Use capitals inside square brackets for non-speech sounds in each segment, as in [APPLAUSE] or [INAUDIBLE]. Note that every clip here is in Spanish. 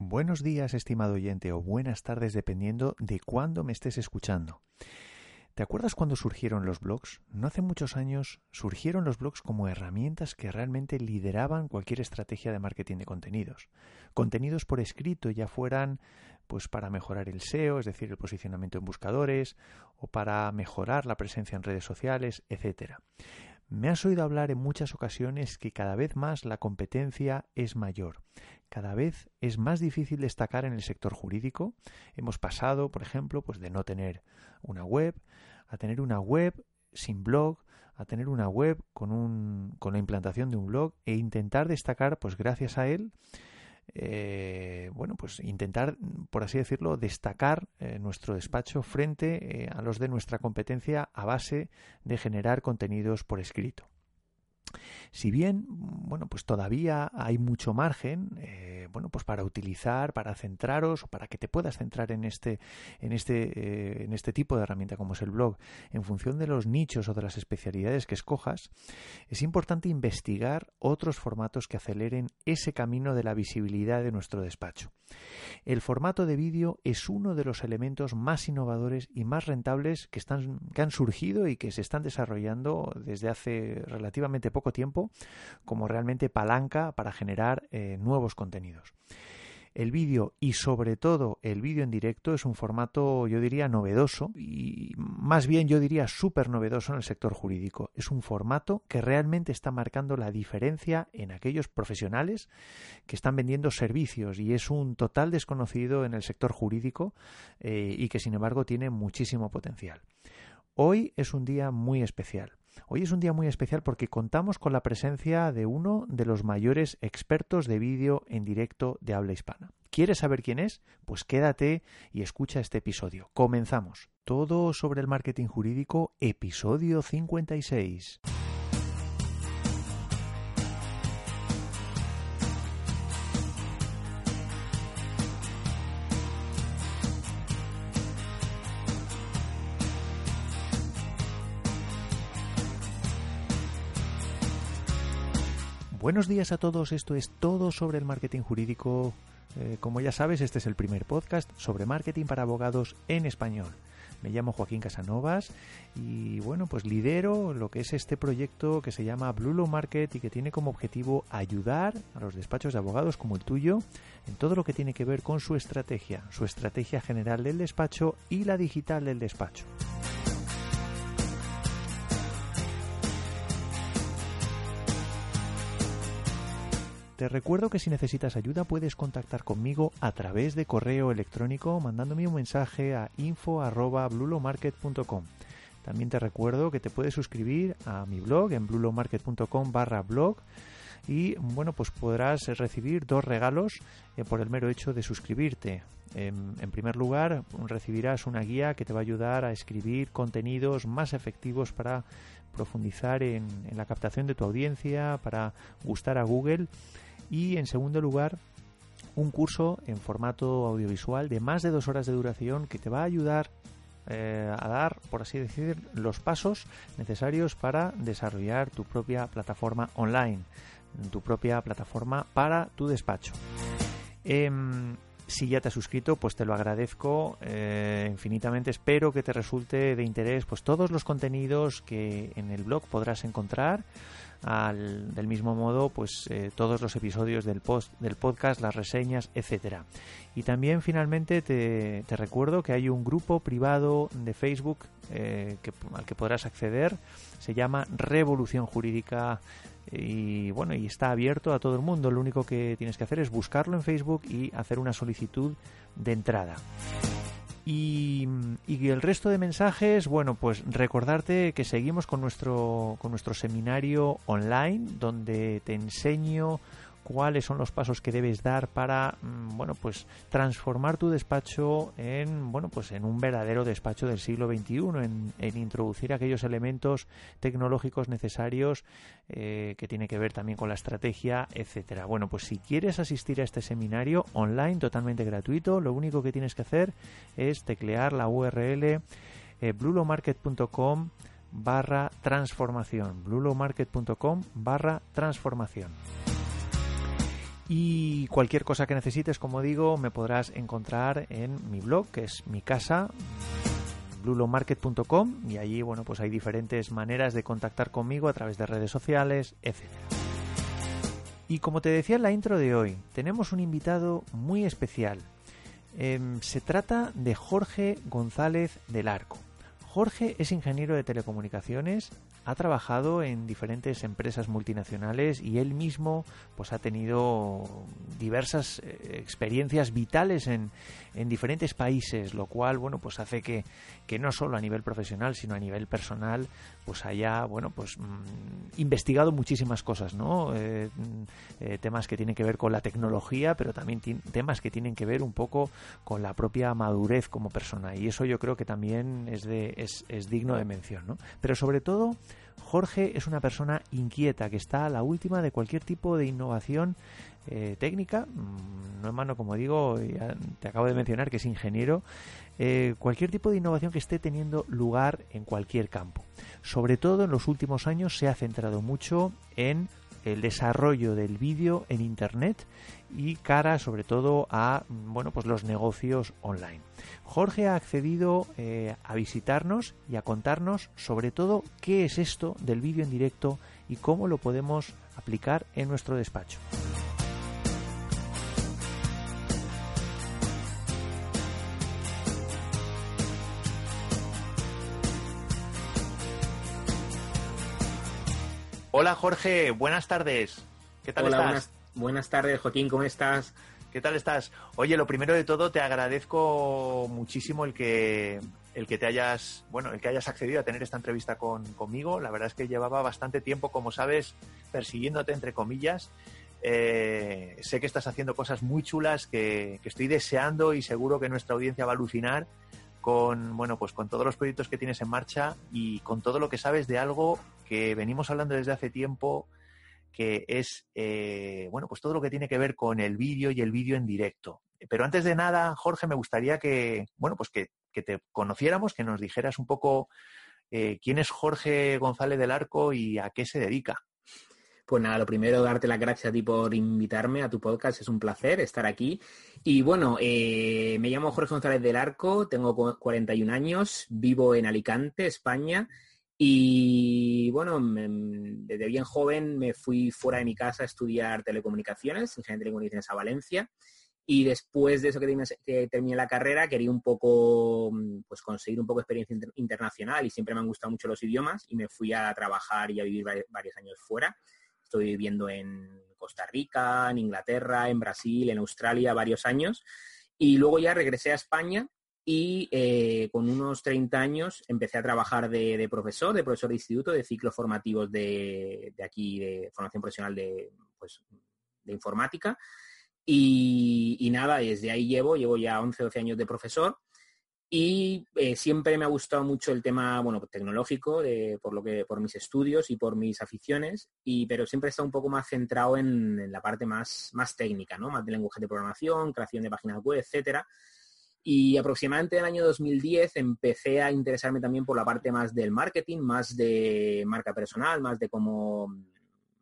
Buenos días, estimado oyente, o buenas tardes, dependiendo de cuándo me estés escuchando. ¿Te acuerdas cuando surgieron los blogs? No hace muchos años surgieron los blogs como herramientas que realmente lideraban cualquier estrategia de marketing de contenidos. Contenidos por escrito, ya fueran pues para mejorar el SEO, es decir, el posicionamiento en buscadores, o para mejorar la presencia en redes sociales, etcétera. Me has oído hablar en muchas ocasiones que cada vez más la competencia es mayor. Cada vez es más difícil destacar en el sector jurídico. Hemos pasado, por ejemplo, pues de no tener una web a tener una web sin blog, a tener una web con, un, con la implantación de un blog e intentar destacar, pues gracias a él, eh, bueno, pues intentar, por así decirlo, destacar eh, nuestro despacho frente eh, a los de nuestra competencia a base de generar contenidos por escrito. Si bien, bueno, pues todavía hay mucho margen, eh, bueno, pues para utilizar, para centraros o para que te puedas centrar en este, en este, eh, en este tipo de herramienta como es el blog, en función de los nichos o de las especialidades que escojas, es importante investigar otros formatos que aceleren ese camino de la visibilidad de nuestro despacho. El formato de vídeo es uno de los elementos más innovadores y más rentables que, están, que han surgido y que se están desarrollando desde hace relativamente poco tiempo como realmente palanca para generar eh, nuevos contenidos. El vídeo y sobre todo el vídeo en directo es un formato, yo diría, novedoso y más bien yo diría súper novedoso en el sector jurídico. Es un formato que realmente está marcando la diferencia en aquellos profesionales que están vendiendo servicios y es un total desconocido en el sector jurídico eh, y que sin embargo tiene muchísimo potencial. Hoy es un día muy especial. Hoy es un día muy especial porque contamos con la presencia de uno de los mayores expertos de vídeo en directo de habla hispana. ¿Quieres saber quién es? Pues quédate y escucha este episodio. Comenzamos. Todo sobre el marketing jurídico, episodio 56. Buenos días a todos, esto es todo sobre el marketing jurídico. Eh, como ya sabes, este es el primer podcast sobre marketing para abogados en español. Me llamo Joaquín Casanovas y bueno, pues lidero lo que es este proyecto que se llama Blue Law Market y que tiene como objetivo ayudar a los despachos de abogados como el tuyo en todo lo que tiene que ver con su estrategia, su estrategia general del despacho y la digital del despacho. Te recuerdo que si necesitas ayuda puedes contactar conmigo a través de correo electrónico mandándome un mensaje a info@blulomarket.com. También te recuerdo que te puedes suscribir a mi blog en blulomarket.com barra blog y bueno pues podrás recibir dos regalos eh, por el mero hecho de suscribirte. En, primer lugar recibirás una guía que te va a ayudar a escribir contenidos más efectivos para profundizar en la captación de tu audiencia, para gustar a Google y en segundo lugar un curso en formato audiovisual de más de dos horas de duración que te va a ayudar eh, a dar, por así decir, los pasos necesarios para desarrollar tu propia plataforma online, tu propia plataforma para tu despacho. Em, si ya te has suscrito, pues te lo agradezco eh, infinitamente. Espero que te resulte de interés pues todos los contenidos que en el blog podrás encontrar del mismo modo pues eh, todos los episodios del, post, del podcast, las reseñas, etcétera. Y también finalmente te, recuerdo que hay un grupo privado de Facebook eh, al que podrás acceder, se llama Revolución Jurídica y bueno, y está abierto a todo el mundo. Lo único que tienes que hacer es buscarlo en Facebook y hacer una solicitud de entrada. Y, el resto de mensajes, bueno, pues recordarte que seguimos con nuestro, con nuestro seminario online, donde te enseño cuáles son los pasos que debes dar para, mm, bueno, pues transformar tu despacho en, bueno, pues en un verdadero despacho del siglo XXI, en, introducir aquellos elementos tecnológicos necesarios eh, que tiene que ver también con la estrategia, etcétera. Bueno, pues si quieres asistir a este seminario online totalmente gratuito, lo único que tienes que hacer es teclear la URL eh, blulomarket.com barra transformación blulomarket.com barra transformación y cualquier cosa que necesites, como digo, me podrás encontrar en mi blog, que es mi casa, blulomarket.com, y allí, bueno, pues hay diferentes maneras de contactar conmigo a través de redes sociales, etc. Y como te decía en la intro de hoy, tenemos un invitado muy especial. Em, se trata de Jorge González del Arco. Jorge es ingeniero de telecomunicaciones, ha trabajado en diferentes empresas multinacionales y él mismo pues ha tenido diversas eh, experiencias vitales en, en, diferentes países, lo cual bueno pues hace que, que, no solo a nivel profesional sino a nivel personal pues haya bueno pues mm, investigado muchísimas cosas, ¿no? Eh, mm, eh, temas que tienen que ver con la tecnología, pero también temas que tienen que ver un poco con la propia madurez como persona y eso yo creo que también es de es, es digno de mención, ¿no? Pero sobre todo Jorge es una persona inquieta que está a la última de cualquier tipo de innovación eh, técnica. Mm, no mano, como digo, ya te acabo de mencionar que es ingeniero. Eh, cualquier tipo de innovación que esté teniendo lugar en cualquier campo. Sobre todo en los últimos años se ha centrado mucho en el desarrollo del vídeo en internet y cara sobre todo a bueno pues los negocios online. Jorge ha accedido eh, a visitarnos y a contarnos sobre todo qué es esto del vídeo en directo y cómo lo podemos aplicar en nuestro despacho. Hola Jorge, buenas tardes. ¿Qué tal Hola, estás? Buenas, tardes, Joaquín, ¿cómo estás? ¿Qué tal estás? Oye, lo primero de todo, te agradezco muchísimo el que el que te hayas, bueno, el que hayas accedido a tener esta entrevista con, conmigo. La verdad es que llevaba bastante tiempo, como sabes, persiguiéndote entre comillas. Eh, sé que estás haciendo cosas muy chulas que, que, estoy deseando y seguro que nuestra audiencia va a alucinar con, bueno, pues con todos los proyectos que tienes en marcha y con todo lo que sabes de algo que venimos hablando desde hace tiempo, que es, eh, bueno, pues todo lo que tiene que ver con el vídeo y el vídeo en directo. Pero antes de nada, Jorge, me gustaría que, bueno, pues que, te conociéramos, que nos dijeras un poco eh, quién es Jorge González del Arco y a qué se dedica. Pues nada, lo primero, darte las gracias a ti por invitarme a tu podcast. Es un placer estar aquí. Y bueno, eh, me llamo Jorge González del Arco, tengo 41 años, vivo en Alicante, España. Y bueno, desde bien joven me fui fuera de mi casa a estudiar telecomunicaciones, ingeniería de telecomunicaciones a Valencia. Y después de eso que, terminé la carrera, quería un poco, pues conseguir un poco de experiencia internacional y siempre me han gustado mucho los idiomas y me fui a trabajar y a vivir varios años fuera. Estoy viviendo en Costa Rica, en Inglaterra, en Brasil, en Australia varios años. Y luego ya regresé a España y eh, con unos 30 años empecé a trabajar de, profesor, de profesor de instituto, de ciclos formativos de, aquí, de formación profesional de, pues, de informática. Y, nada, desde ahí llevo, llevo ya 11, 12 años de profesor. Y eh, siempre me ha gustado mucho el tema bueno tecnológico por lo que por mis estudios y por mis aficiones y pero siempre estado un poco más centrado en, en la parte más más técnica no más de lenguaje de programación creación de páginas web etcétera y aproximadamente en el año 2010 empecé a interesarme también por la parte más del marketing, más de marca personal, más de cómo,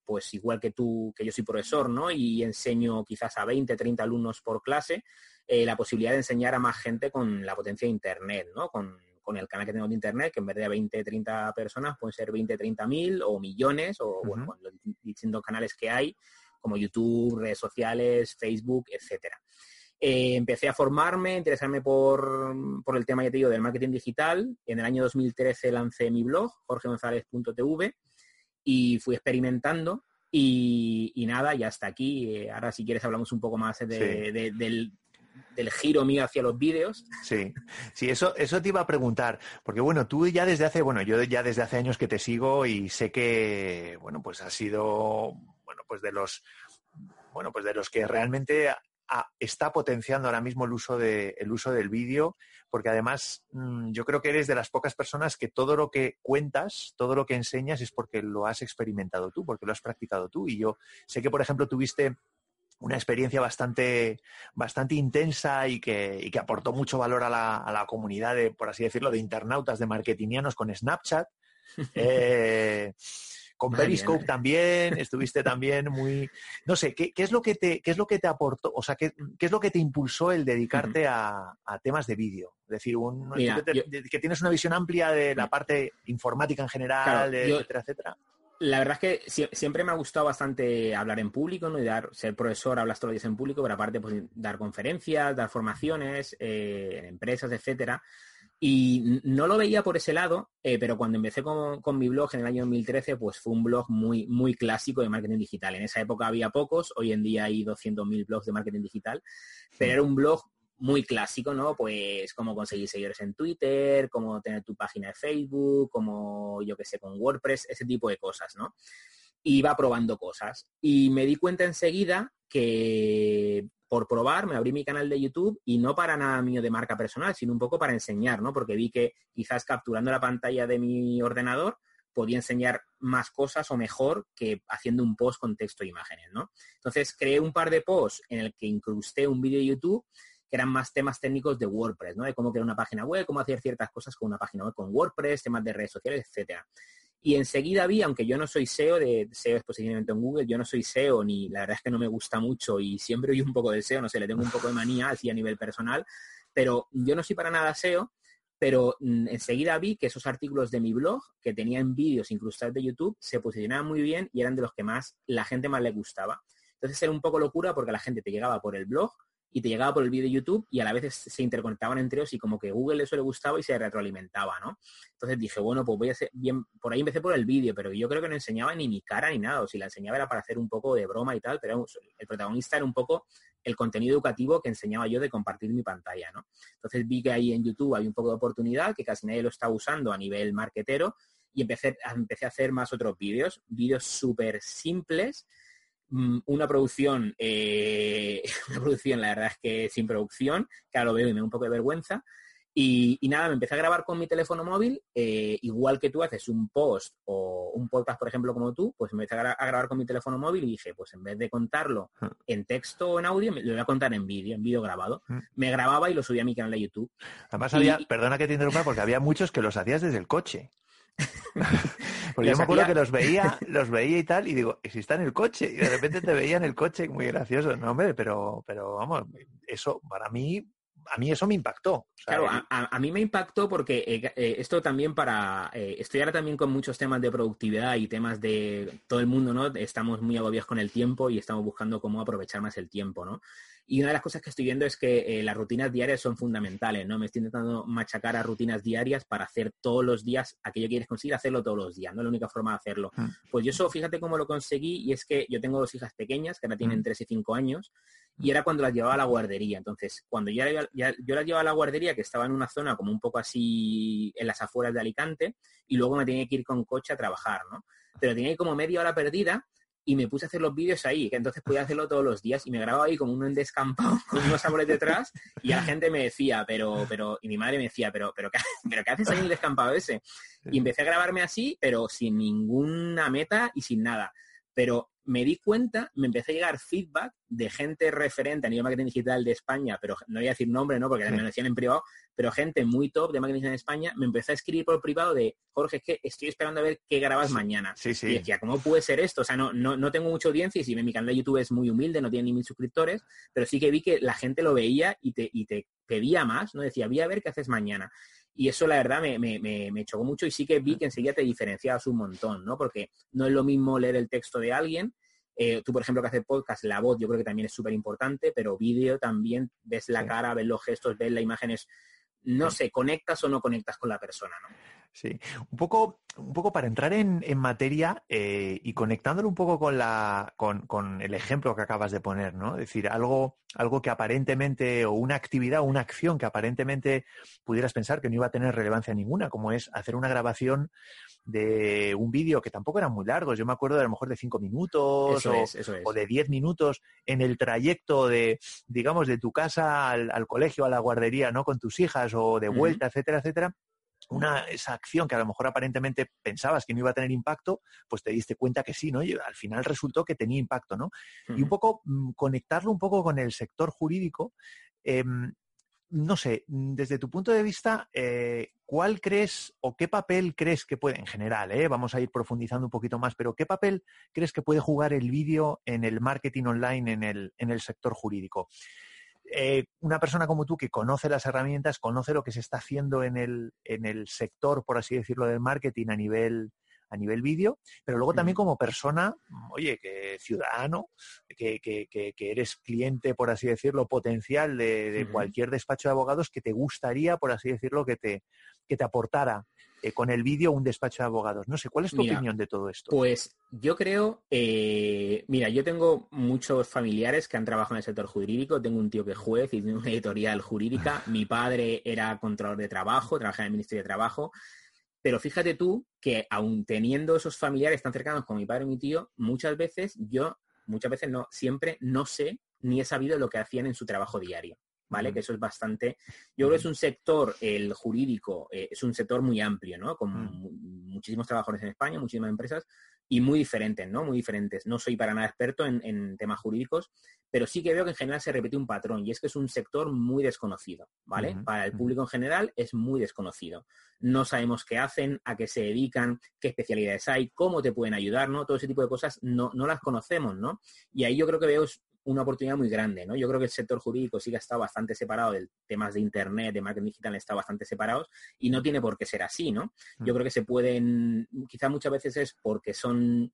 pues igual que tú, que yo soy profesor, ¿no? Y enseño quizás a 20, 30 alumnos por clase, eh, la posibilidad de enseñar a más gente con la potencia de Internet, ¿no? Con, el canal que tengo de Internet, que en vez de 20, 30 personas pueden ser 20, 30 mil o millones, o bueno, con los distintos canales que hay, como YouTube, redes sociales, Facebook, etcétera. Eh, empecé a formarme, interesarme por, el tema, ya te digo, del marketing digital. En el año 2013 lancé mi blog, jorgegonzalez.tv, y fui experimentando. Y, nada, ya hasta aquí. Eh, ahora, si quieres, hablamos un poco más del, giro mío hacia los vídeos. Sí, sí, eso, eso te iba a preguntar, porque bueno, tú ya desde hace, bueno, yo ya desde hace años que te sigo y sé que, bueno, pues has sido, bueno, pues de los bueno, pues de los que realmente está potenciando ahora mismo el uso, de, el uso del vídeo, porque además mm, yo creo que eres de las pocas personas que todo lo que cuentas, todo lo que enseñas es porque lo has experimentado tú, porque lo has practicado tú. Y yo sé que, por ejemplo, tuviste una experiencia bastante, bastante intensa y que, y que aportó mucho valor a la, a la, comunidad de, por así decirlo, de internautas, de marketingianos con Snapchat. [LAUGHS] Eh, con Periscope también, [LAUGHS] estuviste también muy, no sé, ¿qué, es lo que te, qué es lo que te aportó, o sea, qué, qué es lo que te impulsó el dedicarte a, temas de vídeo? Es decir, un, que, tienes una visión amplia de la parte informática en general, etcétera, etcétera. La verdad es que siempre me ha gustado bastante hablar en público, ¿no? Y dar, ser profesor, hablas todos los días en público, pero aparte, pues, dar conferencias, dar formaciones, eh, en empresas, etcétera. Y no lo veía por ese lado, eh, pero cuando empecé con, mi blog en el año 2013, pues fue un blog muy, muy clásico de marketing digital. En esa época había pocos, hoy en día hay 200.000 blogs de marketing digital, pero era un blog muy clásico, ¿no? Pues cómo conseguir seguidores en Twitter, cómo tener tu página de Facebook, cómo, yo qué sé, con WordPress, ese tipo de cosas, ¿no? Iba probando cosas. Y me di cuenta enseguida que por probar, me abrí mi canal de YouTube y no para nada mío de marca personal, sino un poco para enseñar, ¿no? Porque vi que quizás capturando la pantalla de mi ordenador podía enseñar más cosas o mejor que haciendo un post con texto e imágenes, ¿no? Entonces creé un par de posts en el que incrusté un vídeo de YouTube que eran más temas técnicos de WordPress, ¿no? De cómo crear una página web, cómo hacer ciertas cosas con una página web con WordPress, temas de redes sociales, etcétera. Y enseguida vi, aunque yo no soy SEO de SEO es posicionamiento en Google, yo no soy SEO ni la verdad es que no me gusta mucho y siempre oí un poco de SEO, no sé, le tengo un poco de manía así a nivel personal, pero yo no soy para nada SEO, pero mm, enseguida vi que esos artículos de mi blog, que tenían vídeos incrustados de YouTube, se posicionaban muy bien y eran de los que más la gente más le gustaba. Entonces era un poco locura porque la gente te llegaba por el blog, y te llegaba por el vídeo de YouTube y a la vez se interconectaban entre ellos y como que Google eso le gustaba y se retroalimentaba, ¿no? Entonces dije, bueno, pues voy a hacer bien, por ahí empecé por el vídeo, pero yo creo que no enseñaba ni mi cara ni nada, o si la enseñaba era para hacer un poco de broma y tal, pero el protagonista era un poco el contenido educativo que enseñaba yo de compartir mi pantalla, ¿no? Entonces vi que ahí en YouTube hay un poco de oportunidad, que casi nadie lo está usando a nivel marketero y empecé, empecé a hacer más otros vídeos, vídeos súper simples, una producción, eh, [LAUGHS] una producción, la verdad es que sin producción, que ahora lo veo y me da un poco de vergüenza. Y, nada, me empecé a grabar con mi teléfono móvil, eh, igual que tú haces un post o un podcast, por ejemplo, como tú, pues me empecé a, grabar con mi teléfono móvil y dije, pues en vez de contarlo hmm. en texto o en audio, lo voy a contar en vídeo, en vídeo grabado. Hmm. Me grababa y lo subía a mi canal de YouTube. Además había, perdona que te interrumpa, porque había muchos que los hacías desde el coche. [LAUGHS] Porque yo me acuerdo que los veía, [LAUGHS] los veía y tal, y digo, si está en el coche, y de repente te veía en el coche, muy gracioso. No, hombre, pero, pero vamos, eso para mí a mí eso me impactó. claro, a, mí me impactó porque eh, eh, esto también para... Eh, estoy ahora también con muchos temas de productividad y temas de todo el mundo, ¿no? Estamos muy agobiados con el tiempo y estamos buscando cómo aprovechar más el tiempo, ¿no? Y una de las cosas que estoy viendo es que eh, las rutinas diarias son fundamentales, ¿no? Me estoy intentando machacar a rutinas diarias para hacer todos los días aquello que quieres conseguir, hacerlo todos los días, no es la única forma de hacerlo. Mm. Pues yo eso, fíjate cómo lo conseguí y es que yo tengo dos hijas pequeñas que ahora tienen 3 mm. y 5 años y era cuando las llevaba a la guardería. Entonces, cuando ya, yo las llevaba a la guardería, que estaba en una zona como un poco así en las afueras de Alicante, y luego me tenía que ir con coche a trabajar, ¿no? Pero tenía como media hora perdida y me puse a hacer los vídeos ahí, que entonces podía hacerlo todos los días y me grababa ahí como un descampado [LAUGHS] con unos árboles detrás y la gente me decía, pero, pero, y mi madre me decía, pero, pero, ¿qué, pero ¿qué haces ahí en el descampado ese? Y empecé a grabarme así, pero sin ninguna meta y sin nada. Pero me di cuenta, me empecé a llegar feedback de gente referente a nivel marketing digital de España, pero no voy a decir nombre, ¿no? Porque me lo decían en privado, pero gente muy top de marketing en España me empezó a escribir por privado de, Jorge, es que estoy esperando a ver qué grabas mañana. Sí, sí. Y decía, ¿cómo puede ser esto? O sea, no, no, no tengo mucha audiencia y si mi canal de YouTube es muy humilde, no tiene ni mil suscriptores, pero sí que vi que la gente lo veía y te, y te pedía más, ¿no? Decía, voy a ver qué haces mañana. Y eso la verdad me, me, me, chocó mucho y sí que vi que enseguida te diferenciabas un montón, ¿no? Porque no es lo mismo leer el texto de alguien. Eh, tú, por ejemplo, que haces podcast, la voz yo creo que también es súper importante, pero vídeo también, ves la cara, ves los gestos, ves las imágenes, no sé, conectas o no conectas con la persona, ¿no? Sí, un poco, un poco para entrar en, materia eh, y conectándolo un poco con, la, con, el ejemplo que acabas de poner, ¿no? Es decir, algo, algo que aparentemente, o una actividad o una acción que aparentemente pudieras pensar que no iba a tener relevancia ninguna, como es hacer una grabación de un vídeo que tampoco eran muy largos. Yo me acuerdo de a lo mejor de cinco minutos o, de diez minutos en el trayecto de, digamos, de tu casa al, colegio, a la guardería, ¿no? Con tus hijas o de vuelta, etcétera, etcétera una, esa acción que a lo mejor aparentemente pensabas que no iba a tener impacto, pues te diste cuenta que sí, ¿no? Y al final resultó que tenía impacto, ¿no? Y un poco mm, conectarlo un poco con el sector jurídico. Em, no sé, mm, desde tu punto de vista, eh, ¿cuál crees o qué papel crees que puede, en general, eh, vamos a ir profundizando un poquito más, pero qué papel crees que puede jugar el vídeo en el marketing online en el, en el sector jurídico? Eh, una persona como tú que conoce las herramientas, conoce lo que se está haciendo en el, en el sector, por así decirlo, del marketing a nivel a nivel vídeo, pero luego también como persona, oye, que ciudadano, que, que, que, eres cliente, por así decirlo, potencial de, cualquier despacho de abogados que te gustaría, por así decirlo, que te, que te aportara eh, con el vídeo un despacho de abogados. No sé, ¿cuál es tu opinión de todo esto? Pues yo creo, eh, mira, yo tengo muchos familiares que han trabajado en el sector jurídico, tengo un tío que es juez y tiene una editorial jurídica, [LAUGHS] mi padre era controlador de trabajo, trabajaba en el Ministerio de Trabajo, pero fíjate tú que aún teniendo esos familiares tan cercanos con mi padre y mi tío, muchas veces yo, muchas veces no, siempre no sé ni he sabido lo que hacían en su trabajo diario. ¿Vale? Que eso es bastante... Yo creo que es un sector, el jurídico, eh, es un sector muy amplio, ¿no? Con muchísimos trabajadores en España, muchísimas empresas, y muy diferentes, ¿no? Muy diferentes. No soy para nada experto en, temas jurídicos, pero sí que veo que en general se repite un patrón, y es que es un sector muy desconocido, ¿vale? Para el público en general es muy desconocido. No sabemos qué hacen, a qué se dedican, qué especialidades hay, cómo te pueden ayudar, ¿no? Todo ese tipo de cosas no, no las conocemos, ¿no? Y ahí yo creo que veo una oportunidad muy grande, ¿no? Yo creo que el sector jurídico sí que ha estado bastante separado del temas de internet, de marketing digital, está bastante separados y no tiene por qué ser así, ¿no? Yo mm. creo que se pueden, quizás muchas veces es porque son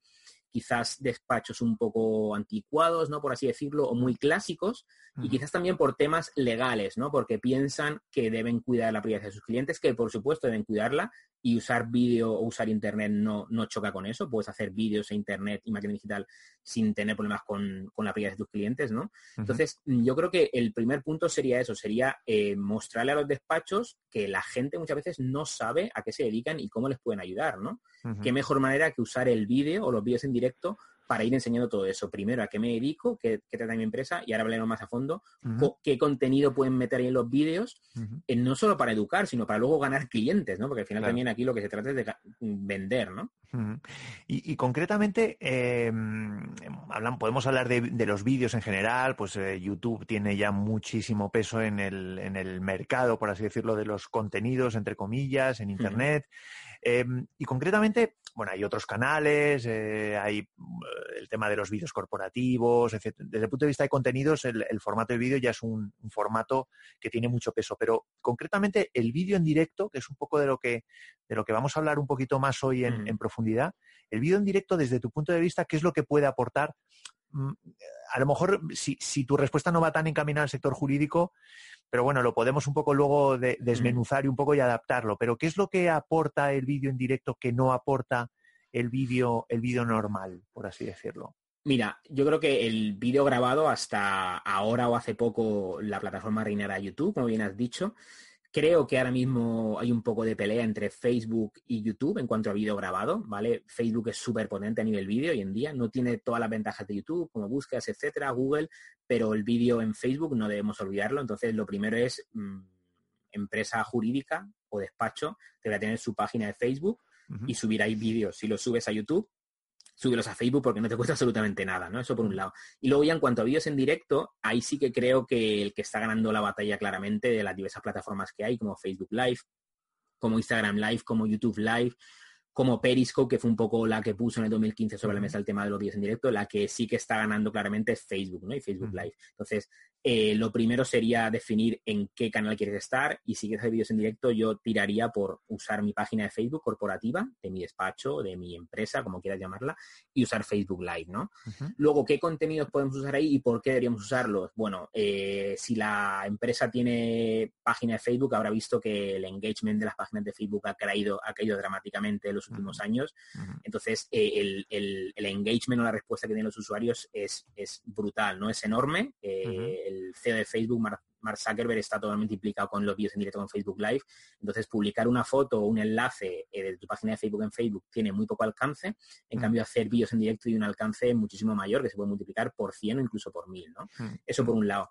quizás despachos un poco anticuados, ¿no? Por así decirlo, o muy clásicos, y quizás también por temas legales, ¿no? Porque piensan que deben cuidar la privacidad de sus clientes, que por supuesto deben cuidarla, y usar vídeo o usar internet no, no choca con eso. Puedes hacer vídeos e internet y marketing digital sin tener problemas con, la privacidad de tus clientes, ¿no? Entonces, yo creo que el primer punto sería eso, sería eh, mostrarle a los despachos que la gente muchas veces no sabe a qué se dedican y cómo les pueden ayudar, ¿no? Qué mejor manera que usar el vídeo o los vídeos en directo para ir enseñando todo eso. Primero, a qué me dedico, qué, trata mi empresa, y ahora hablaremos más a fondo, qué contenido pueden meter ahí en los vídeos, eh, no solo para educar, sino para luego ganar clientes, ¿no? Porque al final también aquí lo que se trata es de vender, ¿no? y, concretamente, em, podemos hablar de, los vídeos en general, pues eh, YouTube tiene ya muchísimo peso en el, en el mercado, por así decirlo, de los contenidos, entre comillas, en Internet. Em, y concretamente, bueno, hay otros canales, eh, hay eh, el tema de los vídeos corporativos, etc. Desde el punto de vista de contenidos, el, formato de vídeo ya es un, formato que tiene mucho peso, pero concretamente el vídeo en directo, que es un poco de lo que, de lo que vamos a hablar un poquito más hoy en, en profundidad, el vídeo en directo, desde tu punto de vista, ¿qué es lo que puede aportar? Mm, a lo mejor, si, tu respuesta no va tan encaminada al sector jurídico, pero bueno, lo podemos un poco luego desmenuzar y un poco y adaptarlo. Pero ¿qué es lo que aporta el vídeo en directo que no aporta el vídeo el normal, por así decirlo? Mira, yo creo que el vídeo grabado hasta ahora o hace poco la plataforma reinera YouTube, como bien has dicho, Creo que ahora mismo hay un poco de pelea entre Facebook y YouTube en cuanto a vídeo grabado, ¿vale? Facebook es súper potente a nivel vídeo hoy en día, no tiene todas las ventajas de YouTube, como búsquedas, etcétera, Google, pero el vídeo en Facebook no debemos olvidarlo. Entonces, lo primero es mm, empresa jurídica o despacho deberá tener su página de Facebook y subir ahí vídeos. Si lo subes a YouTube, súbelos a Facebook porque no te cuesta [LAUGHS] absolutamente nada, ¿no? Eso por un lado. Y luego ya en cuanto a vídeos en directo, ahí sí que creo que el que está ganando la batalla claramente de las diversas plataformas que hay, como Facebook Live, como Instagram Live, como YouTube Live, como Periscope, que fue un poco la que puso en el 2015 sobre la mesa el tema de los vídeos en directo, la que sí que está ganando claramente es Facebook, ¿no? Y Facebook Live. Entonces, eh, lo primero sería definir en qué canal quieres estar y si quieres hacer vídeos en directo, yo tiraría por usar mi página de Facebook corporativa, de mi despacho, de mi empresa, como quieras llamarla, y usar Facebook Live, ¿no? Luego, ¿qué contenidos podemos usar ahí y por qué deberíamos usarlos? Bueno, eh, si la empresa tiene página de Facebook, habrá visto que el engagement de las páginas de Facebook ha caído, ha caído dramáticamente en los últimos años. Entonces, eh, el, engagement o la respuesta que tienen los usuarios es, es brutal, ¿no? Es enorme el CEO de Facebook, Mark, Zuckerberg, está totalmente implicado con los vídeos en directo con Facebook Live. Entonces, publicar una foto o un enlace eh, de tu página de Facebook en Facebook tiene muy poco alcance. En mm. cambio, hacer vídeos en directo tiene un alcance muchísimo mayor, que se puede multiplicar por 100 o incluso por 1000, ¿no? Mm. Eso por un lado.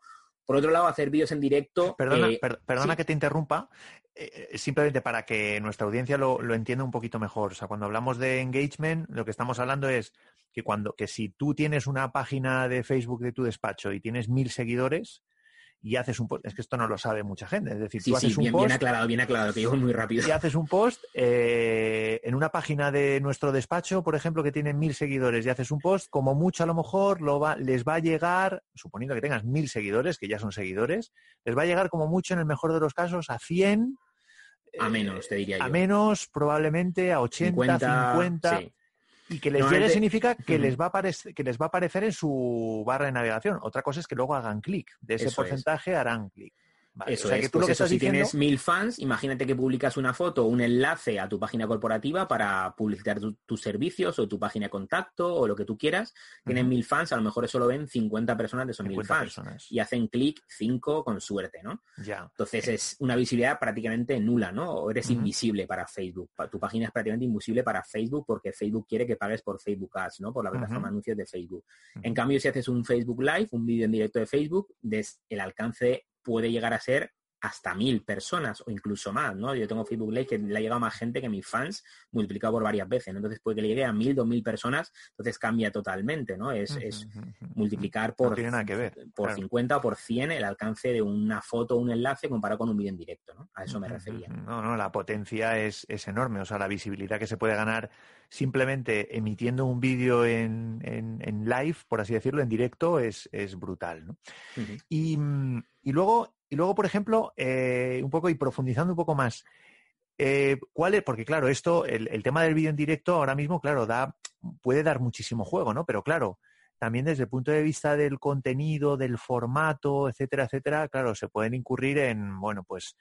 Por otro lado, hacer vídeos en directo. Perdona, eh, perdona que te interrumpa, eh, simplemente para que nuestra audiencia lo, lo, entienda un poquito mejor. O sea, cuando hablamos de engagement, lo que estamos hablando es que cuando que si tú tienes una página de Facebook de tu despacho y tienes mil seguidores, y haces un post, es que esto no lo sabe mucha gente, es decir, tú haces un bien, post... Bien aclarado, bien aclarado, que digo muy rápido. Y haces un post eh, en una página de nuestro despacho, por ejemplo, que tiene mil seguidores, y haces un post, como mucho a lo mejor lo va, les va a llegar, suponiendo que tengas mil seguidores, que ya son seguidores, les va a llegar como mucho, en el mejor de los casos, a 100... A menos, te diría yo. A menos, probablemente, a 80, 50... Y que les llegue significa que, les va a aparecer, que les va a aparecer en su barra de navegación. Otra cosa es que luego hagan clic. De ese porcentaje harán clic. Eso es, pues si tienes mil fans, imagínate que publicas una foto o un enlace a tu página corporativa para publicitar tus servicios o tu página de contacto o lo que tú quieras. Tienes mil fans, a lo mejor eso lo ven 50 personas de esos mil fans y hacen clic 5 con suerte, ¿no? Ya. Entonces es una visibilidad prácticamente nula, ¿no? O eres invisible para Facebook. Tu página es prácticamente invisible para Facebook porque Facebook quiere que pagues por Facebook Ads, ¿no? Por la plataforma de anuncios de Facebook. En cambio, si haces un Facebook Live, un vídeo en directo de Facebook, el alcance puede llegar a ser hasta mil personas o incluso más, ¿no? Yo tengo Facebook Live que le ha llegado más gente que mis fans multiplicado por varias veces, ¿no? Entonces puede que le llegue a mil, dos mil personas, entonces cambia totalmente, ¿no? Es, multiplicar por, por 50 o por 100 el alcance de una foto o un enlace comparado con un vídeo en directo, ¿no? A eso me refería. No, no, la potencia es, enorme, o sea, la visibilidad que se puede ganar simplemente emitiendo un vídeo en, en, live, por así decirlo, en directo, es, es brutal, ¿no? y, y luego y luego, por ejemplo, eh, un poco y profundizando un poco más, eh, ¿cuál es? Porque claro, esto, el, tema del vídeo en directo ahora mismo, claro, da, puede dar muchísimo juego, ¿no? Pero claro, también desde el punto de vista del contenido, del formato, etcétera, etcétera, claro, se pueden incurrir en, bueno, pues,